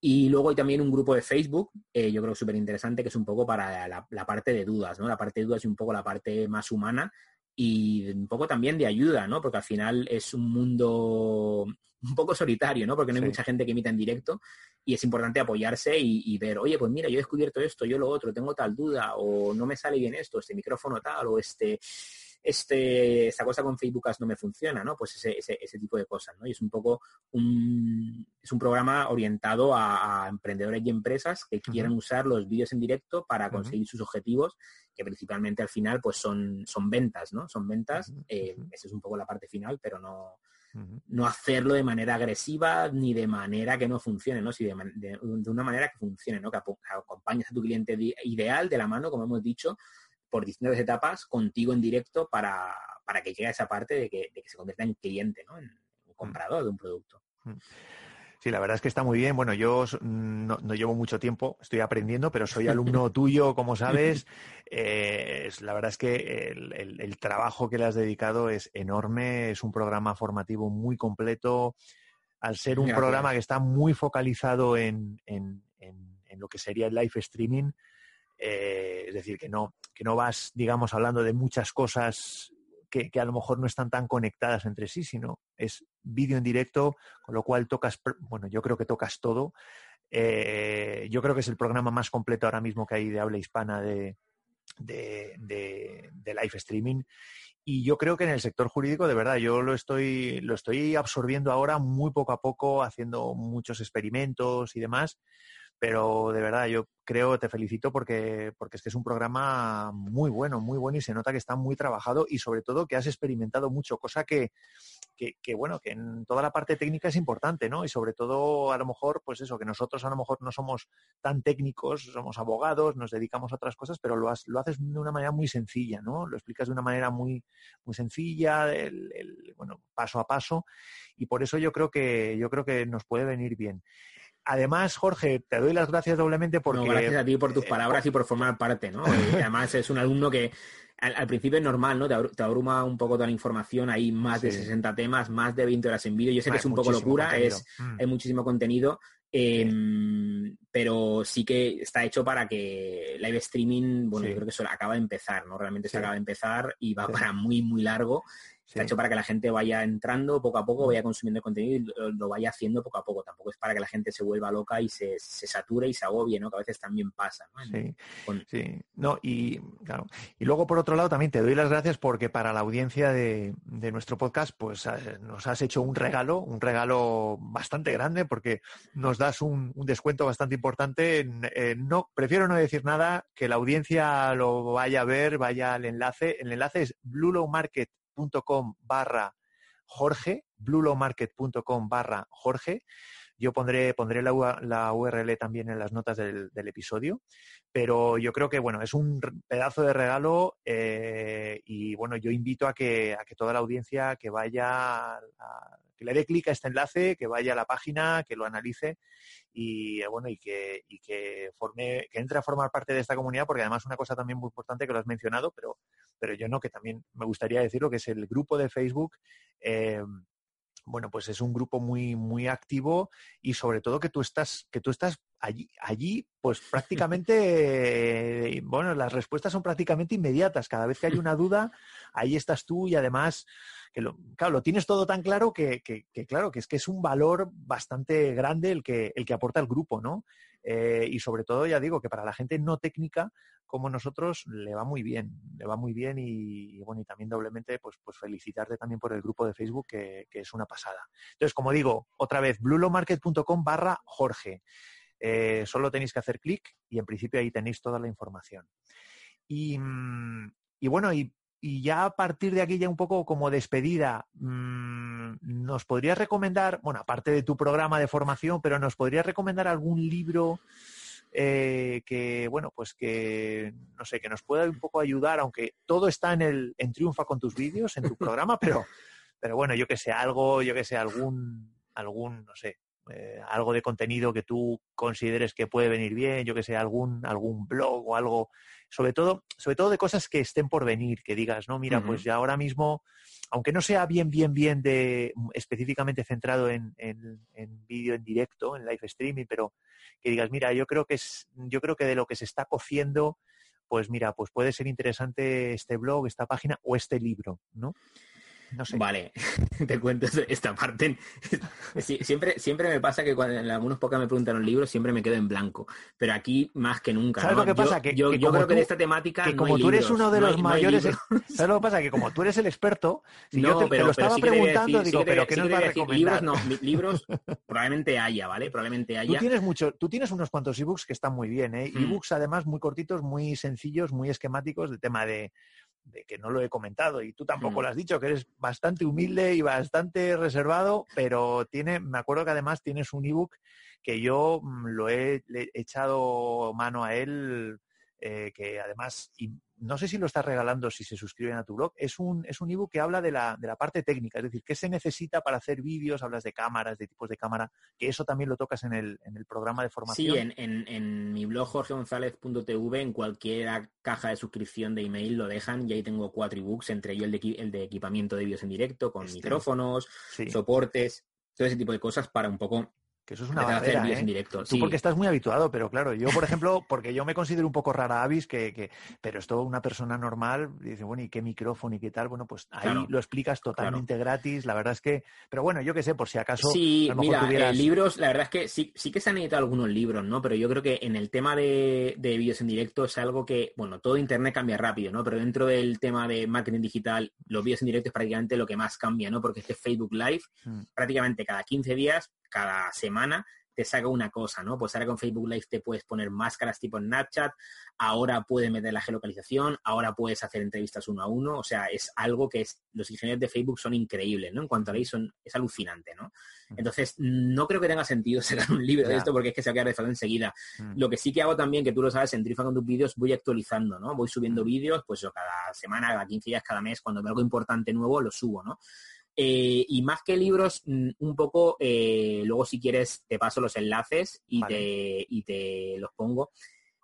Y luego hay también un grupo de Facebook, eh, yo creo súper interesante, que es un poco para la, la, parte de dudas, ¿no? La parte de dudas y un poco la parte más humana y un poco también de ayuda, ¿no? Porque al final es un mundo un poco solitario, ¿no? Porque no hay mucha gente que emita en directo y es importante apoyarse y, ver, oye, pues mira, yo he descubierto esto, yo lo otro, tengo tal duda, o no me sale bien esto, este micrófono tal, o este, este, esta cosa con Facebook no me funciona, ¿no? Pues ese, ese, tipo de cosas, ¿no? Y es un poco un, es un programa orientado a, emprendedores y empresas que quieran usar los vídeos en directo para conseguir sus objetivos, que principalmente al final pues son, son ventas, ¿no? Son ventas, eh, esa es un poco la parte final, pero no, no hacerlo de manera agresiva ni de manera que no funcione, ¿no? Si de, una manera que funcione, ¿no? Que acompañes a tu cliente ideal de la mano, como hemos dicho, por distintas etapas contigo en directo para, que llegue a esa parte de que, se convierta en cliente, ¿no? En, un comprador de un producto. Sí, la verdad es que está muy bien. Bueno, yo no, llevo mucho tiempo, estoy aprendiendo, pero soy alumno [LAUGHS] tuyo, como sabes. [LAUGHS] Eh, la verdad es que el, trabajo que le has dedicado es enorme, es un programa formativo muy completo. Al ser un programa que está muy focalizado en, lo que sería el live streaming, eh, es decir, que no, que no vas, digamos, hablando de muchas cosas que, a lo mejor no están tan conectadas entre sí, sino es vídeo en directo, con lo cual tocas, bueno, yo creo que tocas todo. Eh, yo creo que es el programa más completo ahora mismo que hay de habla hispana de, de, live streaming. Y yo creo que en el sector jurídico, de verdad, yo lo estoy, lo estoy absorbiendo ahora muy poco a poco, haciendo muchos experimentos y demás, pero de verdad yo creo, te felicito porque, porque es que es un programa muy bueno, muy bueno y se nota que está muy trabajado y sobre todo que has experimentado mucho, cosa que, que, bueno, que en toda la parte técnica es importante, ¿no? Y sobre todo, a lo mejor, pues eso, que nosotros a lo mejor no somos tan técnicos, somos abogados, nos dedicamos a otras cosas, pero lo, lo haces de una manera muy sencilla, ¿no? Lo explicas de una manera muy, muy sencilla, el, bueno, paso a paso, y por eso yo creo que, yo creo que nos puede venir bien. Además, Jorge, te doy las gracias doblemente porque... gracias a ti por tus eh, palabras y por formar parte, ¿no? [LAUGHS] además es un alumno que al, principio es normal, ¿no? Te, abruma un poco toda la información, hay más de 60 temas, más de 20 horas en vídeo. Yo sé que es un poco locura, es, mm. hay muchísimo contenido, em, pero sí que está hecho para que live streaming, bueno, yo creo que eso acaba de empezar, ¿no? Realmente se acaba de empezar y va para muy, muy largo Está hecho para que la gente vaya entrando poco a poco, vaya consumiendo el contenido y lo, vaya haciendo poco a poco. Tampoco es para que la gente se vuelva loca y se, se sature y se agobie, ¿no? Que a veces también pasa, ¿no? sí, sí. No, y claro. Y luego, por otro lado, también te doy las gracias porque para la audiencia de, nuestro podcast, pues eh, nos has hecho un regalo, un regalo bastante grande porque nos das un, descuento bastante importante. no, prefiero no decir nada, que la audiencia lo vaya a ver, vaya al enlace. El enlace es bluelowmarket.com barra Jorge, bluelowmarket.com barra Jorge. Yo pondré, pondré la, URL también en las notas del, episodio, pero yo creo que bueno, es un pedazo de regalo eh, y bueno, yo invito a que, a que toda la audiencia que vaya, que le dé clic a este enlace, que vaya a la página, que lo analice y eh, bueno, y que, y que forme, que entre a formar parte de esta comunidad, porque además una cosa también muy importante que lo has mencionado, pero, pero yo no, que también me gustaría decirlo, que es el grupo de Facebook. Eh, bueno, pues es un grupo muy, muy activo y sobre todo que tú estás, que tú estás allí, allí, pues prácticamente, bueno, las respuestas son prácticamente inmediatas. Cada vez que hay [LAUGHS] una duda, ahí estás tú y además, que lo, claro, lo tienes todo tan claro que, que, que, claro, que es que es un valor bastante grande el que, el que aporta el grupo, ¿no? Eh, y sobre todo, ya digo, que para la gente no técnica como nosotros le va muy bien, le va muy bien y, bueno, y también doblemente pues, pues felicitarte también por el grupo de Facebook que, es una pasada. Entonces, como digo, otra vez, blulomarket.com barra Jorge. Eh, solo tenéis que hacer clic y en principio ahí tenéis toda la información. Y, mm, bueno, y, ya a partir de aquí, ya un poco como despedida, mm, ¿nos podrías recomendar, bueno, aparte de tu programa de formación, pero nos podrías recomendar algún libro eh, que, bueno, pues que, no sé, que nos pueda un poco ayudar, aunque todo está en el, en Triunfa con tus vídeos, en tu [LAUGHS] programa, pero, pero bueno, yo que sé, algo, yo que sé, algún, algún, no sé, eh, algo de contenido que tú consideres que puede venir bien, yo que sé, algún, algún blog o algo, sobre todo, sobre todo de cosas que estén por venir, que digas, no, mira, pues ya ahora mismo, aunque no sea bien, bien, bien de específicamente centrado en, en, en vídeo en directo, en live streaming, pero que digas, mira, yo creo que es, yo creo que de lo que se está cociendo, pues mira, pues puede ser interesante este blog, esta página o este libro, ¿no? Vale, [LAUGHS] te cuento esta parte. siempre, siempre me pasa que cuando en algunos pocas me preguntan un libro, siempre me quedo en blanco. Pero aquí más que nunca. ¿Sabes lo que pasa? Yo, que, yo, creo que de esta temática. Que como tú eres uno de los mayores. [LAUGHS] ¿Sabes lo que pasa? Que como tú eres el experto, si yo te, lo estaba preguntando, digo, pero ¿qué nos va a recomendar? Libros, no, libros [LAUGHS] probablemente haya, ¿vale? Probablemente haya. Tú tienes, mucho, tú tienes unos cuantos ebooks que están muy bien, ¿eh? Mm. Ebooks además muy cortitos, muy sencillos, muy esquemáticos, de tema de de que no lo he comentado y tú tampoco mm. lo has dicho, que eres bastante humilde y bastante reservado, pero tiene, me acuerdo que además tienes un ebook que yo mm, lo he, he echado mano a él, eh, que además no sé si lo estás regalando si se suscriben a tu blog, es un, es un ebook que habla de la, de la parte técnica, es decir, qué se necesita para hacer vídeos, hablas de cámaras, de tipos de cámara, que eso también lo tocas en el, en el programa de formación. Sí, en, en, en mi blog jorgegonzalez.tv, en cualquier caja de suscripción de email lo dejan y ahí tengo cuatro ebooks, entre ellos el de, el de equipamiento de vídeos en directo, con este. micrófonos, soportes, todo ese tipo de cosas para un poco que eso es una barrera, ¿eh? en directo. Tú porque estás muy habituado, pero claro, yo, por ejemplo, porque yo me considero un poco rara avis, que, que, pero esto una persona normal dice, bueno, ¿y qué micrófono y qué tal? Bueno, pues ahí lo explicas totalmente gratis. La verdad es que, pero bueno, yo qué sé, por si acaso. Sí, mira, eh, libros, la verdad es que sí, sí que se han editado algunos libros, ¿no? Pero yo creo que en el tema de, de vídeos en directo es algo que, bueno, todo Internet cambia rápido, ¿no? Pero dentro del tema de marketing digital, los vídeos en directo es prácticamente lo que más cambia, ¿no? Porque este Facebook Live, hmm. prácticamente cada 15 días cada semana te saca una cosa, ¿no? Pues ahora con Facebook Live te puedes poner máscaras tipo en Snapchat, ahora puedes meter la geolocalización, ahora puedes hacer entrevistas uno a uno, o sea, es algo que es, los ingenieros de Facebook son increíbles, ¿no? En cuanto a ley son, es alucinante, ¿no? Entonces, no creo que tenga sentido [LAUGHS] sacar un libro de esto porque es que se va a quedar enseguida. Lo que sí que hago también, que tú lo sabes, en Trifa con tus vídeos voy actualizando, ¿no? Voy subiendo vídeos, pues yo cada semana, cada 15 días, cada mes, cuando veo algo importante nuevo, lo subo, ¿no? Eh, y más que libros, mm, un poco, eh, luego si quieres te paso los enlaces y, te, y te los pongo.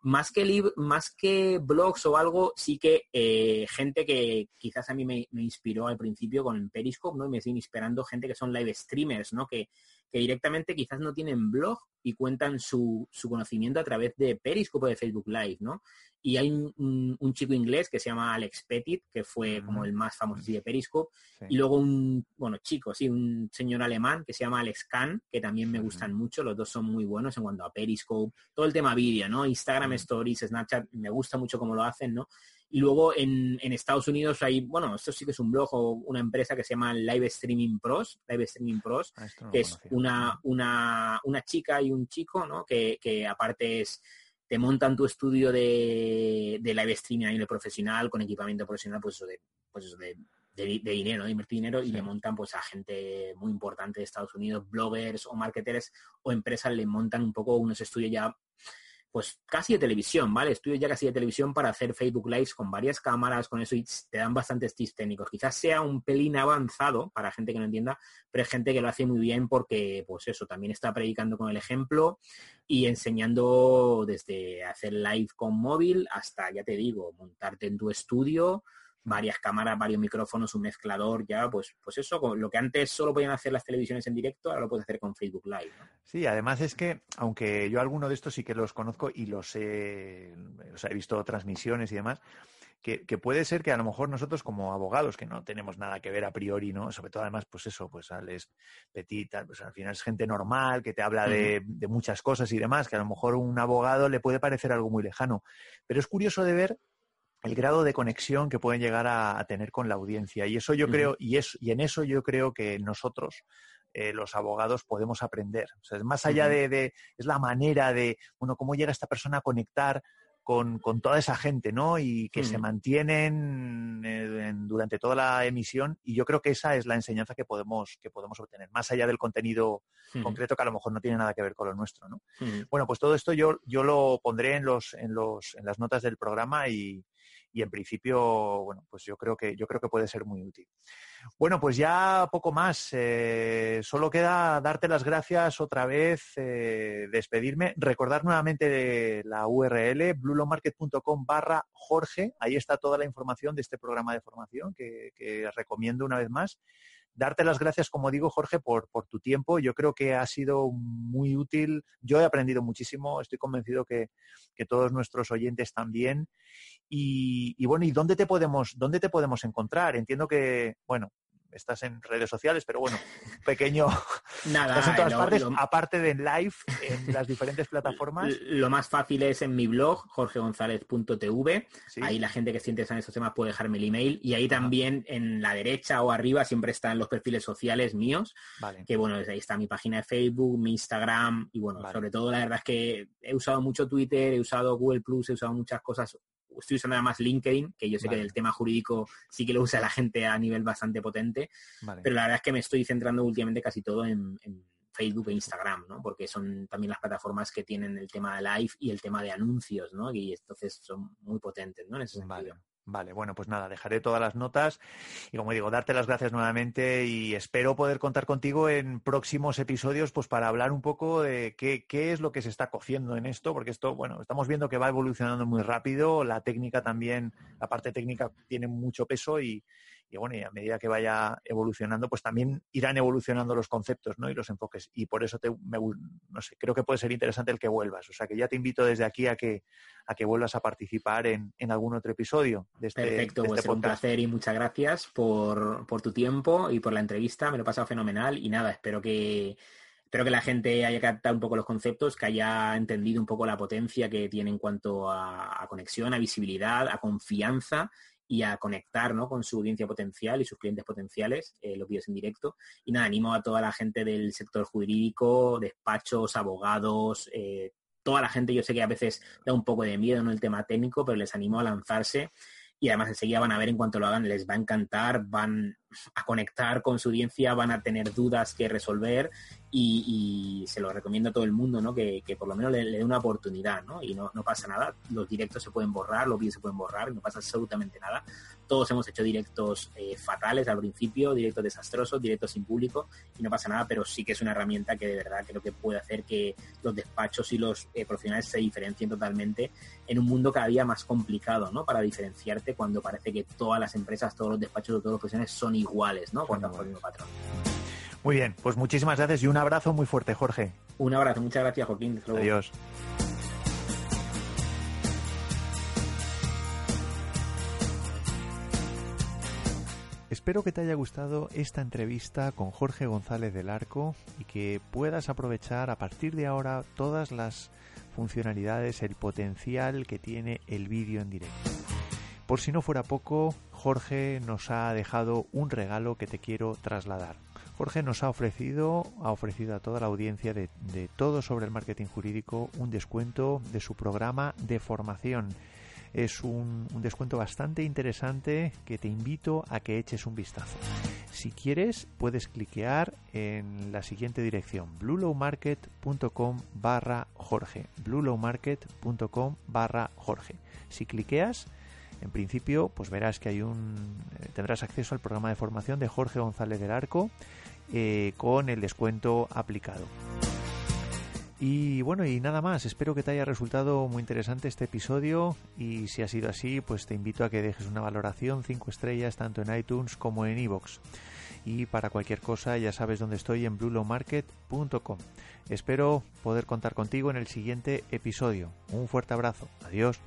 Más que, más que blogs o algo, sí que eh, gente que quizás a mí me, inspiró al principio con Periscope, ¿no? Y me siguen inspirando gente que son live streamers, ¿no? Que, que directamente quizás no tienen blog y cuentan su, su conocimiento a través de Periscope o de Facebook Live, ¿no? Y hay un, un, chico inglés que se llama Alex Petit, que fue como el más famoso de Periscope, y luego un, bueno, chico, sí, un señor alemán que se llama Alex Kahn, que también me gustan mucho, los dos son muy buenos en cuanto a Periscope, todo el tema vídeo, ¿no? Instagram Stories, Snapchat, me gusta mucho cómo lo hacen, ¿no? Y luego en, en, Estados Unidos hay, bueno, esto sí que es un blog o una empresa que se llama Live Streaming Pros, Live Streaming Pros, ah, que es una, una, una chica y un chico, ¿no? Que, que aparte es te montan tu estudio de, de live streaming a nivel profesional con equipamiento profesional, pues eso de, pues eso de, de, dinero, de invertir dinero y le montan pues a gente muy importante de Estados Unidos, bloggers o marketers o empresas le montan un poco unos estudios ya pues casi de televisión, ¿vale? Estudios ya casi de televisión para hacer Facebook Lives con varias cámaras, con eso y te dan bastantes tips técnicos. Quizás sea un pelín avanzado para gente que no entienda, pero hay gente que lo hace muy bien porque, pues eso, también está predicando con el ejemplo y enseñando desde hacer live con móvil hasta, ya te digo, montarte en tu estudio, varias cámaras, varios micrófonos, un mezclador, ya, pues, pues eso, lo que antes solo podían hacer las televisiones en directo, ahora lo puedes hacer con Facebook Live. Sí, además es que, aunque yo alguno de estos sí que los conozco y los he, he visto transmisiones y demás, que, puede ser que a lo mejor nosotros como abogados, que no tenemos nada que ver a priori, ¿no? Sobre todo además, pues eso, pues Alex Petit, pues al final es gente normal, que te habla de, de muchas cosas y demás, que a lo mejor un abogado le puede parecer algo muy lejano. Pero es curioso de ver el grado de conexión que pueden llegar a, tener con la audiencia. Y eso yo creo, y, es, y en eso yo creo que nosotros, eh, los abogados, podemos aprender. O sea, más allá de, es la manera de, bueno, cómo llega esta persona a conectar con, toda esa gente, ¿no? Y que se mantienen eh, durante toda la emisión. Y yo creo que esa es la enseñanza que podemos, que podemos obtener, más allá del contenido concreto que a lo mejor no tiene nada que ver con lo nuestro, ¿no? Bueno, pues todo esto yo, yo lo pondré en los, en los, en las notas del programa y, y en principio, bueno, pues yo creo que, yo creo que puede ser muy útil. Bueno, pues ya poco más. Eh, solo queda darte las gracias otra vez, eh, despedirme, recordar nuevamente la URL blulomarket.com barra Jorge. Ahí está toda la información de este programa de formación que recomiendo una vez más darte las gracias, como digo, Jorge, por, tu tiempo. Yo creo que ha sido muy útil. Yo he aprendido muchísimo. Estoy convencido que, que todos nuestros oyentes también. Y, y, bueno, ¿y dónde te podemos, dónde te podemos encontrar? Entiendo que, bueno, estás en redes sociales, pero bueno, pequeño. [LAUGHS] Nada, estás en todas partes, aparte de en live, en las diferentes plataformas. [LAUGHS] Lo más fácil es en mi blog, jorgegonzalez.tv. Ahí la gente que esté interesada en estos temas puede dejarme el email. Y ahí también en la derecha o arriba siempre están los perfiles sociales míos. Vale. Que bueno, ahí está mi página de Facebook, mi Instagram. Y bueno, sobre todo la verdad es que he usado mucho Twitter, he usado Google Plus, he usado muchas cosas estoy usando además LinkedIn, que yo sé que el tema jurídico sí que lo usa la gente a nivel bastante potente, pero la verdad es que me estoy centrando últimamente casi todo en, Facebook e Instagram, ¿no? Porque son también las plataformas que tienen el tema de live y el tema de anuncios, ¿no? Y entonces son muy potentes, ¿no? En ese sentido. Vale, bueno, pues nada, dejaré todas las notas y como digo, darte las gracias nuevamente y espero poder contar contigo en próximos episodios pues para hablar un poco de qué, qué es lo que se está cociendo en esto, porque esto, bueno, estamos viendo que va evolucionando muy rápido, la técnica también, la parte técnica tiene mucho peso y, y bueno, y a medida que vaya evolucionando, pues también irán evolucionando los conceptos, ¿no? Y los enfoques. Y por eso te, me, no sé, creo que puede ser interesante el que vuelvas. O sea que ya te invito desde aquí a que, a que vuelvas a participar en, en algún otro episodio de este Perfecto, de este pues un placer y muchas gracias por, por tu tiempo y por la entrevista. Me lo he pasado fenomenal y nada, espero que espero que la gente haya captado un poco los conceptos, que haya entendido un poco la potencia que tiene en cuanto a, a conexión, a visibilidad, a confianza y a conectar ¿no? con su audiencia potencial y sus clientes potenciales, eh, los vídeos en directo. Y nada, animo a toda la gente del sector jurídico, despachos, abogados, eh, toda la gente, yo sé que a veces da un poco de miedo en el tema técnico, pero les animo a lanzarse y además enseguida van a ver en cuanto lo hagan, les va a encantar, van a conectar con su audiencia, van a tener dudas que resolver y, se lo recomiendo a todo el mundo, ¿no? Que, por lo menos le, dé una oportunidad, ¿no? Y no, no, pasa nada, los directos se pueden borrar, los vídeos se pueden borrar, no pasa absolutamente nada. Todos hemos hecho directos eh, fatales al principio, directos desastrosos, directos sin público y no pasa nada, pero sí que es una herramienta que de verdad creo que puede hacer que los despachos y los eh, profesionales se diferencien totalmente en un mundo cada día más complicado, ¿no? Para diferenciarte cuando parece que todas las empresas, todos los despachos, todos los profesionales son iguales, ¿no? Cuando el mismo patrón. Muy bien, pues muchísimas gracias y un abrazo muy fuerte, Jorge. Un abrazo, muchas gracias, Joaquín. Adiós. Espero que te haya gustado esta entrevista con Jorge González del Arco y que puedas aprovechar a partir de ahora todas las funcionalidades, el potencial que tiene el vídeo en directo. Por si no fuera poco, Jorge nos ha dejado un regalo que te quiero trasladar. Jorge nos ha ofrecido, ha ofrecido a toda la audiencia de, de todo sobre el marketing jurídico un descuento de su programa de formación es un, descuento bastante interesante que te invito a que eches un vistazo. Si quieres, puedes cliquear en la siguiente dirección, bluelowmarket.com barra Jorge. bluelowmarket.com barra Jorge. Si cliqueas, en principio, pues verás que hay un eh, tendrás acceso al programa de formación de Jorge González del Arco eh, con el descuento aplicado. Y bueno, y nada más, espero que te haya resultado muy interesante este episodio y si ha sido así, pues te invito a que dejes una valoración 5 estrellas tanto en iTunes como en iVoox. Y para cualquier cosa ya sabes dónde estoy en bluelowmarket.com. Espero poder contar contigo en el siguiente episodio. Un fuerte abrazo. Adiós.